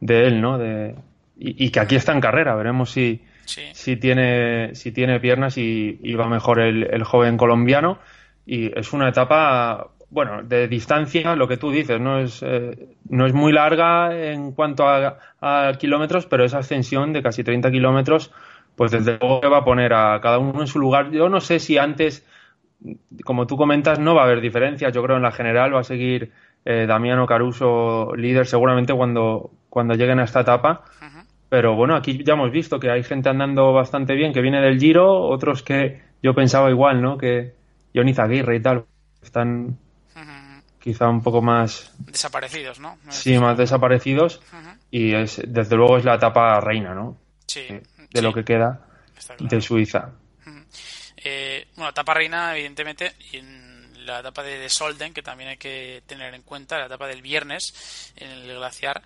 de él, ¿no? De, y, que aquí está en carrera, veremos si, si, tiene, si tiene piernas y, va mejor el, joven colombiano. Y es una etapa bueno, de distancia, lo que tú dices, no es, eh, no es muy larga en cuanto a, kilómetros, pero esa ascensión de casi 30 kilómetros, pues desde luego va a poner a cada uno en su lugar. Yo no sé si antes, como tú comentas, no va a haber diferencias. Yo creo en la general va a seguir eh, Damiano Caruso líder seguramente cuando, cuando lleguen a esta etapa. Pero bueno, aquí ya hemos visto que hay gente andando bastante bien, que viene del Giro, otros que yo pensaba igual, ¿no? Que Johnny Zaguirre y tal, están quizá un poco más... Desaparecidos, ¿no? sí, más desaparecidos. Y es, desde luego es la etapa reina, ¿no? Sí. Eh, de lo que queda de Suiza. Eh, bueno, etapa reina, evidentemente, y en la etapa de, de, Solden, que también hay que tener en cuenta, la etapa del viernes en el glaciar.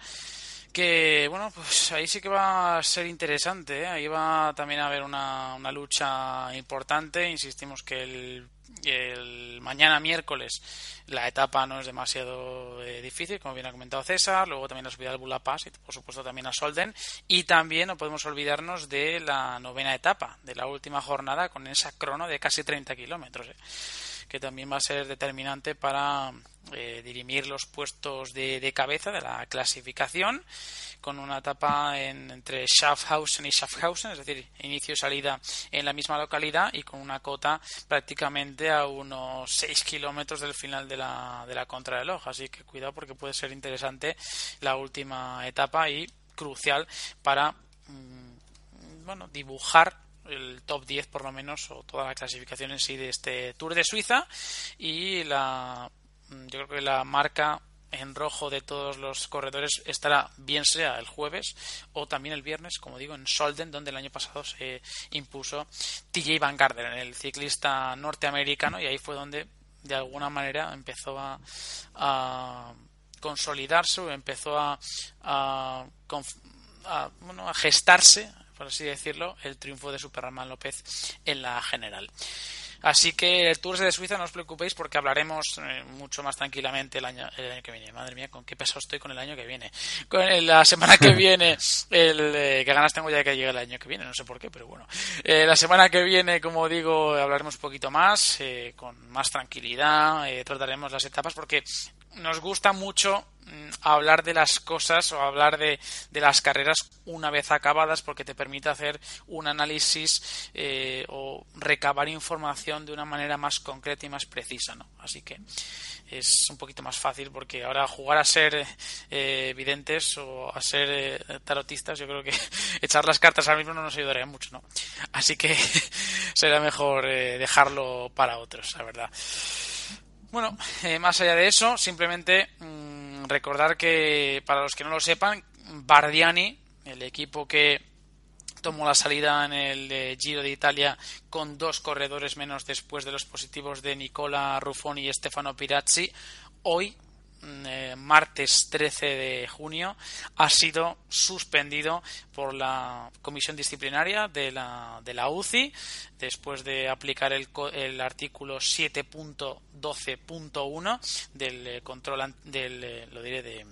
Que bueno, pues ahí sí que va a ser interesante. ¿eh? Ahí va también a haber una, una lucha importante. Insistimos que el el mañana miércoles la etapa no es demasiado eh, difícil, como bien ha comentado César, luego también la subida al Bula Pass y por supuesto también a Solden y también no podemos olvidarnos de la novena etapa, de la última jornada con esa crono de casi 30 kilómetros. Eh que también va a ser determinante para eh, dirimir los puestos de, cabeza de la clasificación con una etapa entre Schaffhausen y Schaffhausen, es decir, inicio y salida en la misma localidad y con una cota prácticamente a unos 6 kilómetros del final de la, de la contrarreloj. Así que cuidado porque puede ser interesante la última etapa y crucial para mm, bueno, dibujar el top 10 por lo menos o toda la clasificación en sí de este Tour de Suiza. Y la mm, yo creo que la marca en rojo de todos los corredores estará bien sea el jueves o también el viernes, como digo, en Solden, donde el año pasado se impuso TJ Van Gardner, el ciclista norteamericano, y ahí fue donde de alguna manera empezó a, a consolidarse empezó a, a, a, bueno, a gestarse por así decirlo, el triunfo de Superman López en la general. Así que el Tour de Suiza no os preocupéis porque hablaremos eh, mucho más tranquilamente el año, el año, que viene. Madre mía, con qué peso estoy con el año que viene. Con la semana que viene, el, eh, que ganas tengo ya que llegue el año que viene, no sé por qué, pero bueno. Eh, la semana que viene, como digo, hablaremos un poquito más, con más tranquilidad, trataremos las etapas porque nos gusta mucho mm, hablar de las cosas o hablar de, de, las carreras una vez acabadas porque te permite hacer un análisis eh, o recabar información de una manera más concreta y más precisa ¿no? así que es un poquito más fácil porque ahora jugar a ser eh, videntes o a ser eh, tarotistas yo creo que echar las cartas ahora mismo no nos ayudaría mucho ¿no? así que será mejor dejarlo para otros la verdad bueno, eh, más allá de eso, simplemente mm, recordar que, para los que no lo sepan, Bardiani, el equipo que tomó la salida en el Giro de Italia con dos corredores menos después de los positivos de Nicola Ruffoni y Stefano Pirazzi, hoy eh, martes 13 de junio ha sido suspendido por la comisión disciplinaria de la, de la UCI después de aplicar el, el artículo 7.12.1 del eh, control del eh, lo diré de,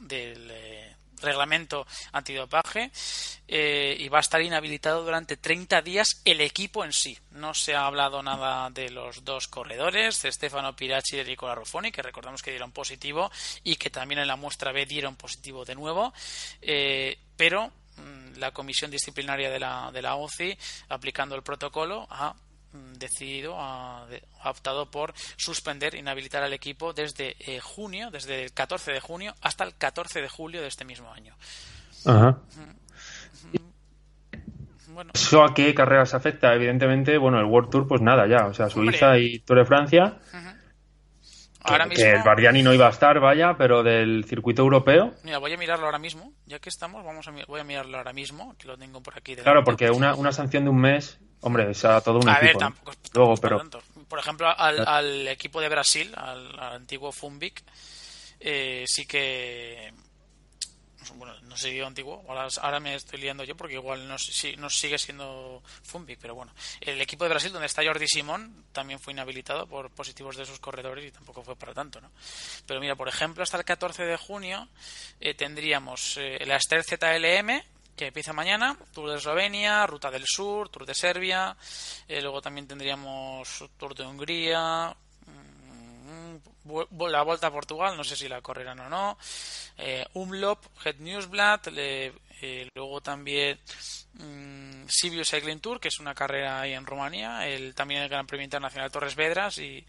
del reglamento antidopaje eh, y va a estar inhabilitado durante 30 días el equipo en sí. No se ha hablado nada de los dos corredores, de Stefano Piracci y de Nicola Ruffoni, que recordamos que dieron positivo y que también en la muestra B dieron positivo de nuevo, eh, pero mm, la comisión disciplinaria de la, de la OCI, aplicando el protocolo, ha decidido, ha, optado por suspender, inhabilitar al equipo desde eh, junio, desde el 14 de junio hasta el 14 de julio de este mismo año. Ajá. Bueno. ¿Eso a qué carreras afecta? Evidentemente, bueno, el World Tour, pues nada, ya. O sea, Suiza y Tour de Francia. Ahora que, mismo... que el Bardiani no iba a estar, vaya, pero del circuito europeo. Mira, voy a mirarlo ahora mismo. Ya que estamos, vamos a, voy a mirarlo ahora mismo, que lo tengo por aquí. Claro, porque una, una sanción de un mes Hombre, es a todo un a equipo. Ver, tampoco, Luego, pero... Por ejemplo, al, equipo de Brasil, al, antiguo Fumbic, eh, sí que. Bueno, no sé antiguo, ahora, me estoy liando yo porque igual no, no sigue siendo Fumbic, pero bueno. El equipo de Brasil, donde está Jordi Simón, también fue inhabilitado por positivos de sus corredores y tampoco fue para tanto, ¿no? Pero mira, por ejemplo, hasta el 14 de junio eh, tendríamos eh, la Ester ZLM, que empieza mañana, Tour de Eslovenia, Ruta del Sur, Tour de Serbia, eh, luego también tendríamos Tour de Hungría, mm, la Vuelta a Portugal, no sé si la correrán o no. Eh, Umlop, Head Newsblad, eh, luego también um, Sibiu Cycling Tour, que es una carrera ahí en Rumanía, el, también el Gran Premio Internacional Torres Vedras y,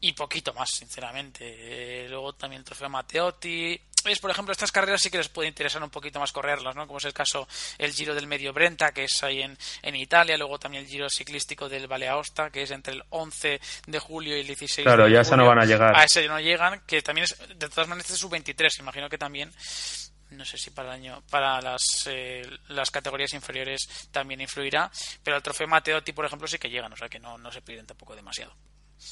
y poquito más, sinceramente. Eh, luego también el Trofeo Matteotti, es, por ejemplo, estas carreras sí que les puede interesar un poquito más correrlas, ¿no? Como es el caso el Giro del Medio Brenta, que es ahí en, en Italia, luego también el Giro ciclístico del Valle Aosta, que es entre el 11 de julio y el 16 claro, ya esa no van a llegar. A ese no llegan, que también es, de todas maneras, es sub-23, imagino que también no sé si para el año para las, eh, las categorías inferiores también influirá pero el trofeo Mateotti por ejemplo sí que llegan o sea que no, no se piden tampoco demasiado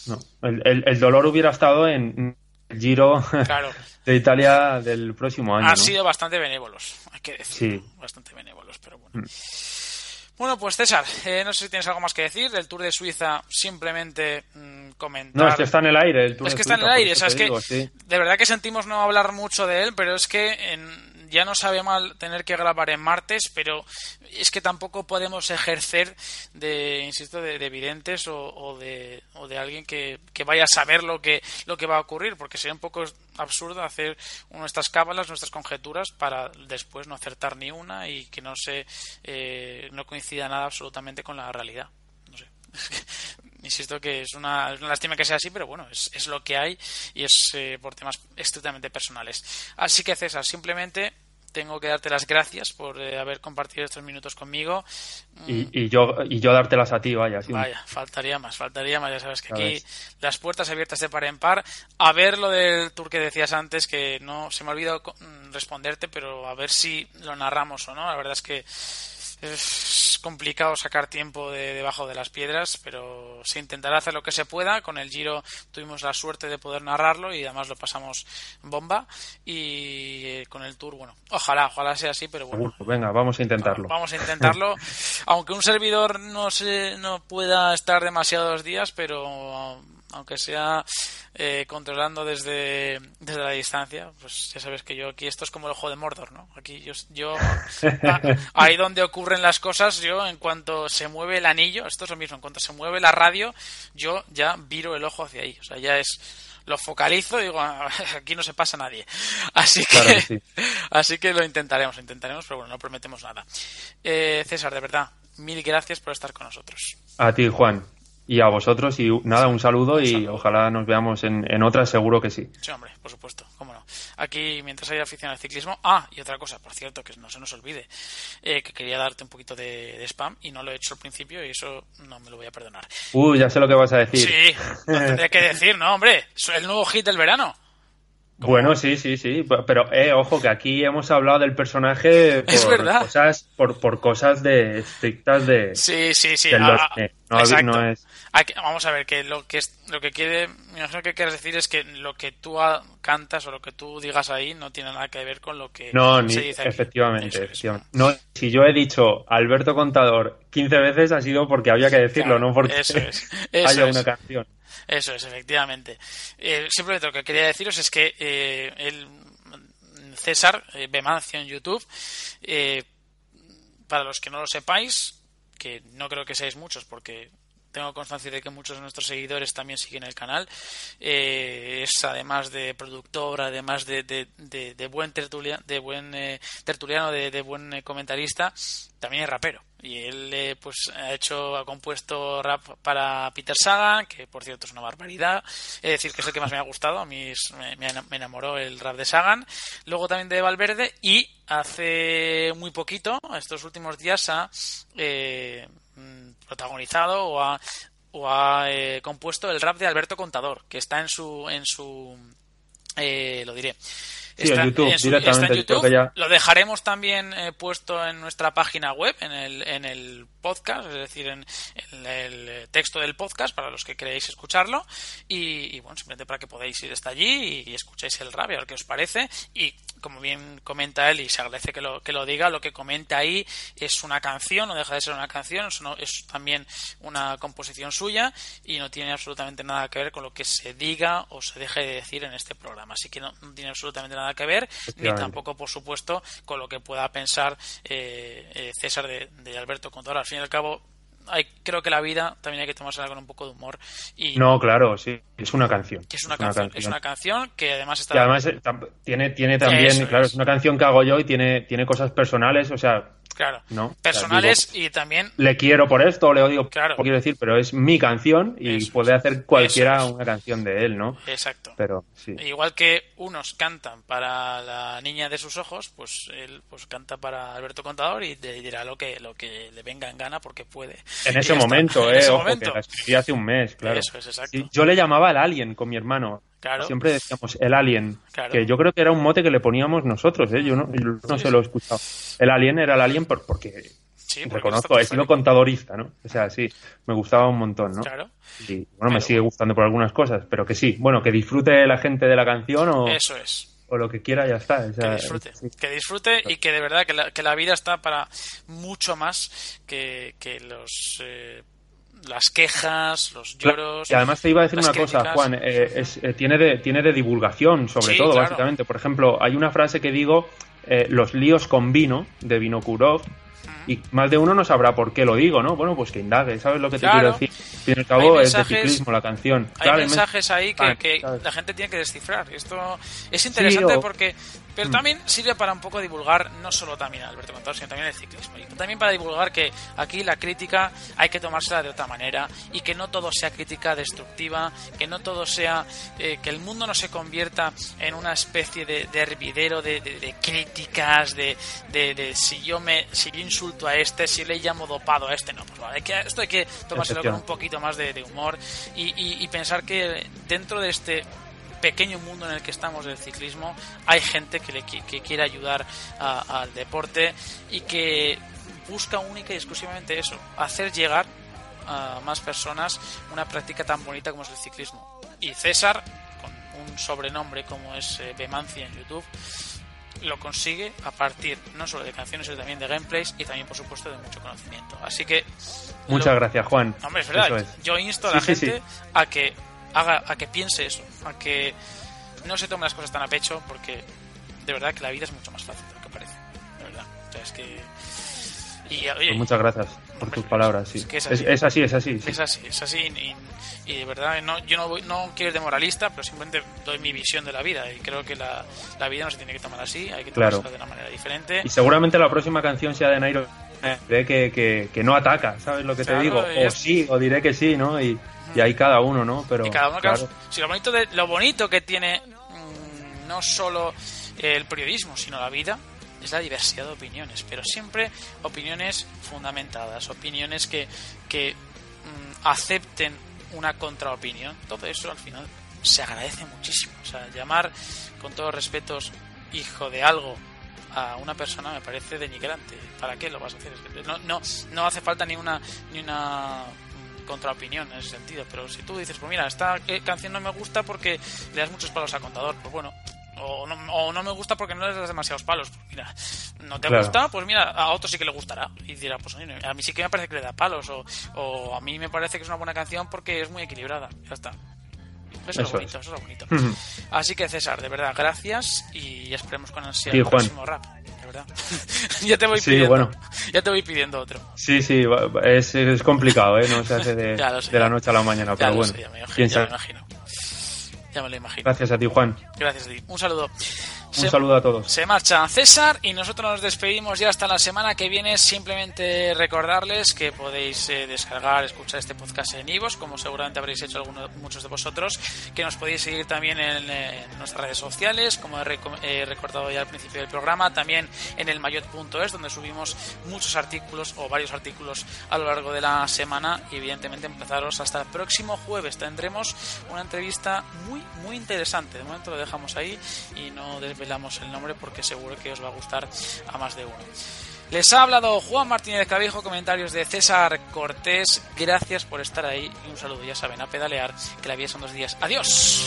no el, el dolor hubiera estado en Giro de Italia del próximo año. Han sido bastante benévolos, hay que decir. Bastante benévolos, pero bueno. Mm. Bueno, pues César, eh, no sé si tienes algo más que decir del Tour de Suiza, simplemente mm, comentar. No, es que está en el aire el Tour Es que está en el aire, o sea, es que de verdad que sentimos no hablar mucho de él, pero es que en, ya no sabe mal tener que grabar en martes, pero es que tampoco podemos ejercer de, insisto, de, de videntes o, de, o de alguien que, vaya a saber lo que, lo que va a ocurrir, porque sería un poco absurdo hacer nuestras cábalas, nuestras conjeturas para después no acertar ni una y que no se eh, no coincida nada absolutamente con la realidad. No sé. insisto que es una, es una, lástima que sea así, pero bueno, es, es lo que hay y es eh, por temas estrictamente personales. Así que César, simplemente tengo que darte las gracias por eh, haber compartido estos minutos conmigo. Y, y, yo y yo dártelas a ti, vaya. Vaya, faltaría más, faltaría más. Ya sabes que aquí las puertas abiertas de par en par. A ver lo del tour que decías antes, que no se me ha olvidado mm, responderte, pero a ver si lo narramos o no. La verdad es que es complicado sacar tiempo de debajo de las piedras, pero se intentará hacer lo que se pueda. Con el Giro tuvimos la suerte de poder narrarlo y además lo pasamos bomba. Y eh, con el Tour, bueno, ojalá, ojalá sea así, pero bueno. venga, vamos a intentarlo. Vamos a intentarlo. Aunque un servidor no, se, no pueda estar demasiados días, pero aunque sea eh, controlando desde, desde la distancia, pues ya sabes que yo aquí esto es como el ojo de Mordor, ¿no? Aquí yo, yo ahí donde ocurren las cosas, yo en cuanto se mueve el anillo, esto es lo mismo, en cuanto se mueve la radio, yo ya viro el ojo hacia ahí, o sea, ya es lo focalizo y digo, ah, aquí no se pasa nadie. Así que, así que lo intentaremos, intentaremos, pero bueno, no prometemos nada. Eh, César, de verdad, mil gracias por estar con nosotros. A ti, Juan y a vosotros. Y nada, un saludo y ojalá nos veamos en, en otras, seguro que sí. Sí, hombre, por supuesto, cómo no. Aquí, mientras haya afición al ciclismo. Ah, y otra cosa, por cierto, que no se nos olvide, eh, que quería darte un poquito de, spam y no lo he hecho al principio y eso no me lo voy a perdonar. Uy, ya sé lo que vas a decir. Sí, lo tendría que decir, ¿no, hombre? Es el nuevo hit del verano. Bueno, sí, sí, sí, pero eh, ojo que aquí hemos hablado del personaje por es verdad. cosas, por, por cosas de estrictas de. Sí, sí, sí. Ah, no, no, es vamos a ver, que lo que es, lo que quiere, lo que quieres decir es que lo que tú cantas o lo que tú digas ahí no tiene nada que ver con lo que no, se dice Efectivamente, efectivamente. No, si yo he dicho Alberto Contador 15 veces ha sido porque había que decirlo, no porque eso es, haya una canción. Eso es, efectivamente. Eh, simplemente lo que quería deciros es que eh, el César eh, Bemancio en YouTube, eh, para los que no lo sepáis, que no creo que seáis muchos porque tengo constancia de que muchos de nuestros seguidores también siguen el canal. Eh, es además de productor, además de, de, buen tertulia, de buen eh, tertuliano, de, buen eh, comentarista, también es rapero. Y él pues ha hecho, ha compuesto rap para Peter Sagan, que por cierto es una barbaridad. Es decir, que es el que más me ha gustado. A mí me, me enamoró el rap de Sagan. Luego también de Valverde. Y hace muy poquito, estos últimos días, ha Mm, protagonizado o ha, o ha eh, compuesto el rap de Alberto Contador, que está en su, en su eh, lo diré, está, en YouTube, YouTube. Lo dejaremos también eh, puesto en nuestra página web, en el, en el podcast, es decir, en, el texto del podcast para los que queréis escucharlo. Y, bueno, simplemente para que podáis ir hasta allí y, escuchéis el rap, a ver qué os parece. Y como bien comenta él, y se agradece que lo, que lo diga, lo que comenta ahí es una canción, no deja de ser una canción, es, es también una composición suya y no tiene absolutamente nada que ver con lo que se diga o se deje de decir en este programa. Así que no tiene absolutamente nada que ver, ni tampoco, por supuesto, con lo que pueda pensar eh, eh, César de, Alberto Contador. Al fin y al cabo, hay, creo que la vida también hay que tomársela con un poco de humor. Y, no, claro, sí, es una canción. Es una, canción, es una canción que además está... Y además eh, tiene, tiene también, claro, es. una canción que hago yo y tiene, tiene cosas personales, o sea, Claro. ¿no? Personales y también. Le quiero por esto, le odio claro. quiero decir, pero es mi canción y puede hacer cualquiera una canción de él, ¿no? Exacto. Pero sí. Igual que unos cantan para la niña de sus ojos, pues él pues canta para Alberto Contador y te dirá lo que, lo que le venga en gana porque puede. En ese momento, eh, ojo, que la escribí hace un mes, claro. Eso es, exacto. yo le llamaba el alien con mi hermano. Siempre decíamos el alien, que yo creo que era un mote que le poníamos nosotros, ¿eh? yo no, no se lo he escuchado. El alien era el alien por, porque, reconozco, he sido contadorista, ¿no? O sea, sí, me gustaba un montón, ¿no? Claro. Y bueno, me sigue gustando por algunas cosas, pero que sí, bueno, que disfrute la gente de la canción o... Eso es o lo que quiera ya está. que disfrute, que disfrute y que de verdad que la, que la vida está para mucho más que, que los eh, las quejas, los lloros. Y además te iba a decir una cosa, Juan, eh, eh, tiene, de, tiene de divulgación, sobre todo, básicamente. Por ejemplo, hay una frase que digo, eh, los líos con vino, de Vinokurov, y más de uno no sabrá por qué lo digo, ¿no? Bueno, pues que indague, ¿sabes lo que te quiero decir? Al fin cabo es de ciclismo la canción. Hay mensajes ahí que, la gente tiene que descifrar. Esto es interesante porque pero mm. también sirve para un poco divulgar, no solo también Alberto Contador, sino también el ciclismo. Y también para divulgar que aquí la crítica hay que tomársela de otra manera y que no todo sea crítica destructiva, que no todo sea. Eh, que el mundo no se convierta en una especie de, hervidero de, críticas, de, de, si yo me si yo insulto a este, si le llamo dopado a este. No, pues vale, que, esto hay que tomárselo con un poquito más de, humor y, y pensar que dentro de este pequeño mundo en el que estamos del ciclismo hay gente que, le, que quiere ayudar al deporte y que busca única y exclusivamente eso, hacer llegar a más personas una práctica tan bonita como es el ciclismo. Y César, con un sobrenombre como es eh, Bemancia en YouTube, lo consigue a partir no solo de canciones, sino también de gameplays y también, por supuesto, de mucho conocimiento. Así que. Muchas gracias, Juan. Hombre, es verdad. Yo insto a la gente a que haga a que piense eso, a que no se tome las cosas tan a pecho, porque de verdad que la vida es mucho más fácil de lo que parece. De verdad. O sea, es que. Y, pues muchas gracias por tus palabras. Sí. Es, así. Es, así, es así. Es así, es así. Y, de verdad, no, yo no, voy, no quiero ir de moralista, pero simplemente doy mi visión de la vida. Y creo que la, la vida no se tiene que tomar así, hay que tomarla de una manera diferente. Y seguramente la próxima canción sea de Nairo. Diré que, que, que no ataca, ¿sabes lo que te digo? O sí, o diré que sí, ¿no? Y, y hay cada uno, ¿no? Pero, y cada uno, claro. lo, bonito de, lo bonito que tiene mm, no solo el periodismo, sino la vida, es la diversidad de opiniones, pero siempre opiniones fundamentadas, opiniones que, que mm, acepten una contraopinión. Todo eso al final se agradece muchísimo. O sea, llamar con todos respetos hijo de algo a una persona me parece denigrante. ¿Para qué lo vas a hacer? No, no, no hace falta ni una, ni una contraopinión en ese sentido. Pero si tú dices, pues mira, esta eh, canción no me gusta porque le das muchos palos a contador, pues bueno. O no, o no me gusta porque no le das demasiados palos. Pues mira, no te gusta, pues mira, a otro sí que le gustará. Y dirá, pues a mí sí que me parece que le da palos. O, o a mí me parece que es una buena canción porque es muy equilibrada. Ya está. Eso, es bonito, eso es bonito. Así que César, de verdad, gracias y esperemos con ansia el próximo rap. ya te voy pidiendo. Ya te voy pidiendo otro. Sí, sí, es, es complicado, ¿eh? No se hace de, de la noche a la mañana, pero bueno. ya, me imagino, ya me lo imagino. Gracias a ti, Juan. Gracias a ti. Un saludo. Un saludo a todos. Se marcha César y nosotros nos despedimos ya hasta la semana que viene. Simplemente recordarles que podéis eh, descargar, escuchar este podcast en Ivos, como seguramente habréis hecho algunos, muchos de vosotros. Que nos podéis seguir también en, nuestras redes sociales, como he, recordado ya al principio del programa. También en el mayot.es, donde subimos muchos artículos o varios artículos a lo largo de la semana. Y evidentemente empezaros hasta el próximo jueves. Tendremos una entrevista muy, muy interesante. De momento lo dejamos ahí y no velamos el nombre porque seguro que os va a gustar a más de uno. Les ha hablado Juan Martínez Cabijo, comentarios de César Cortés. Gracias por estar ahí y un saludo, ya saben, a pedalear, que la vida son dos días. Adiós.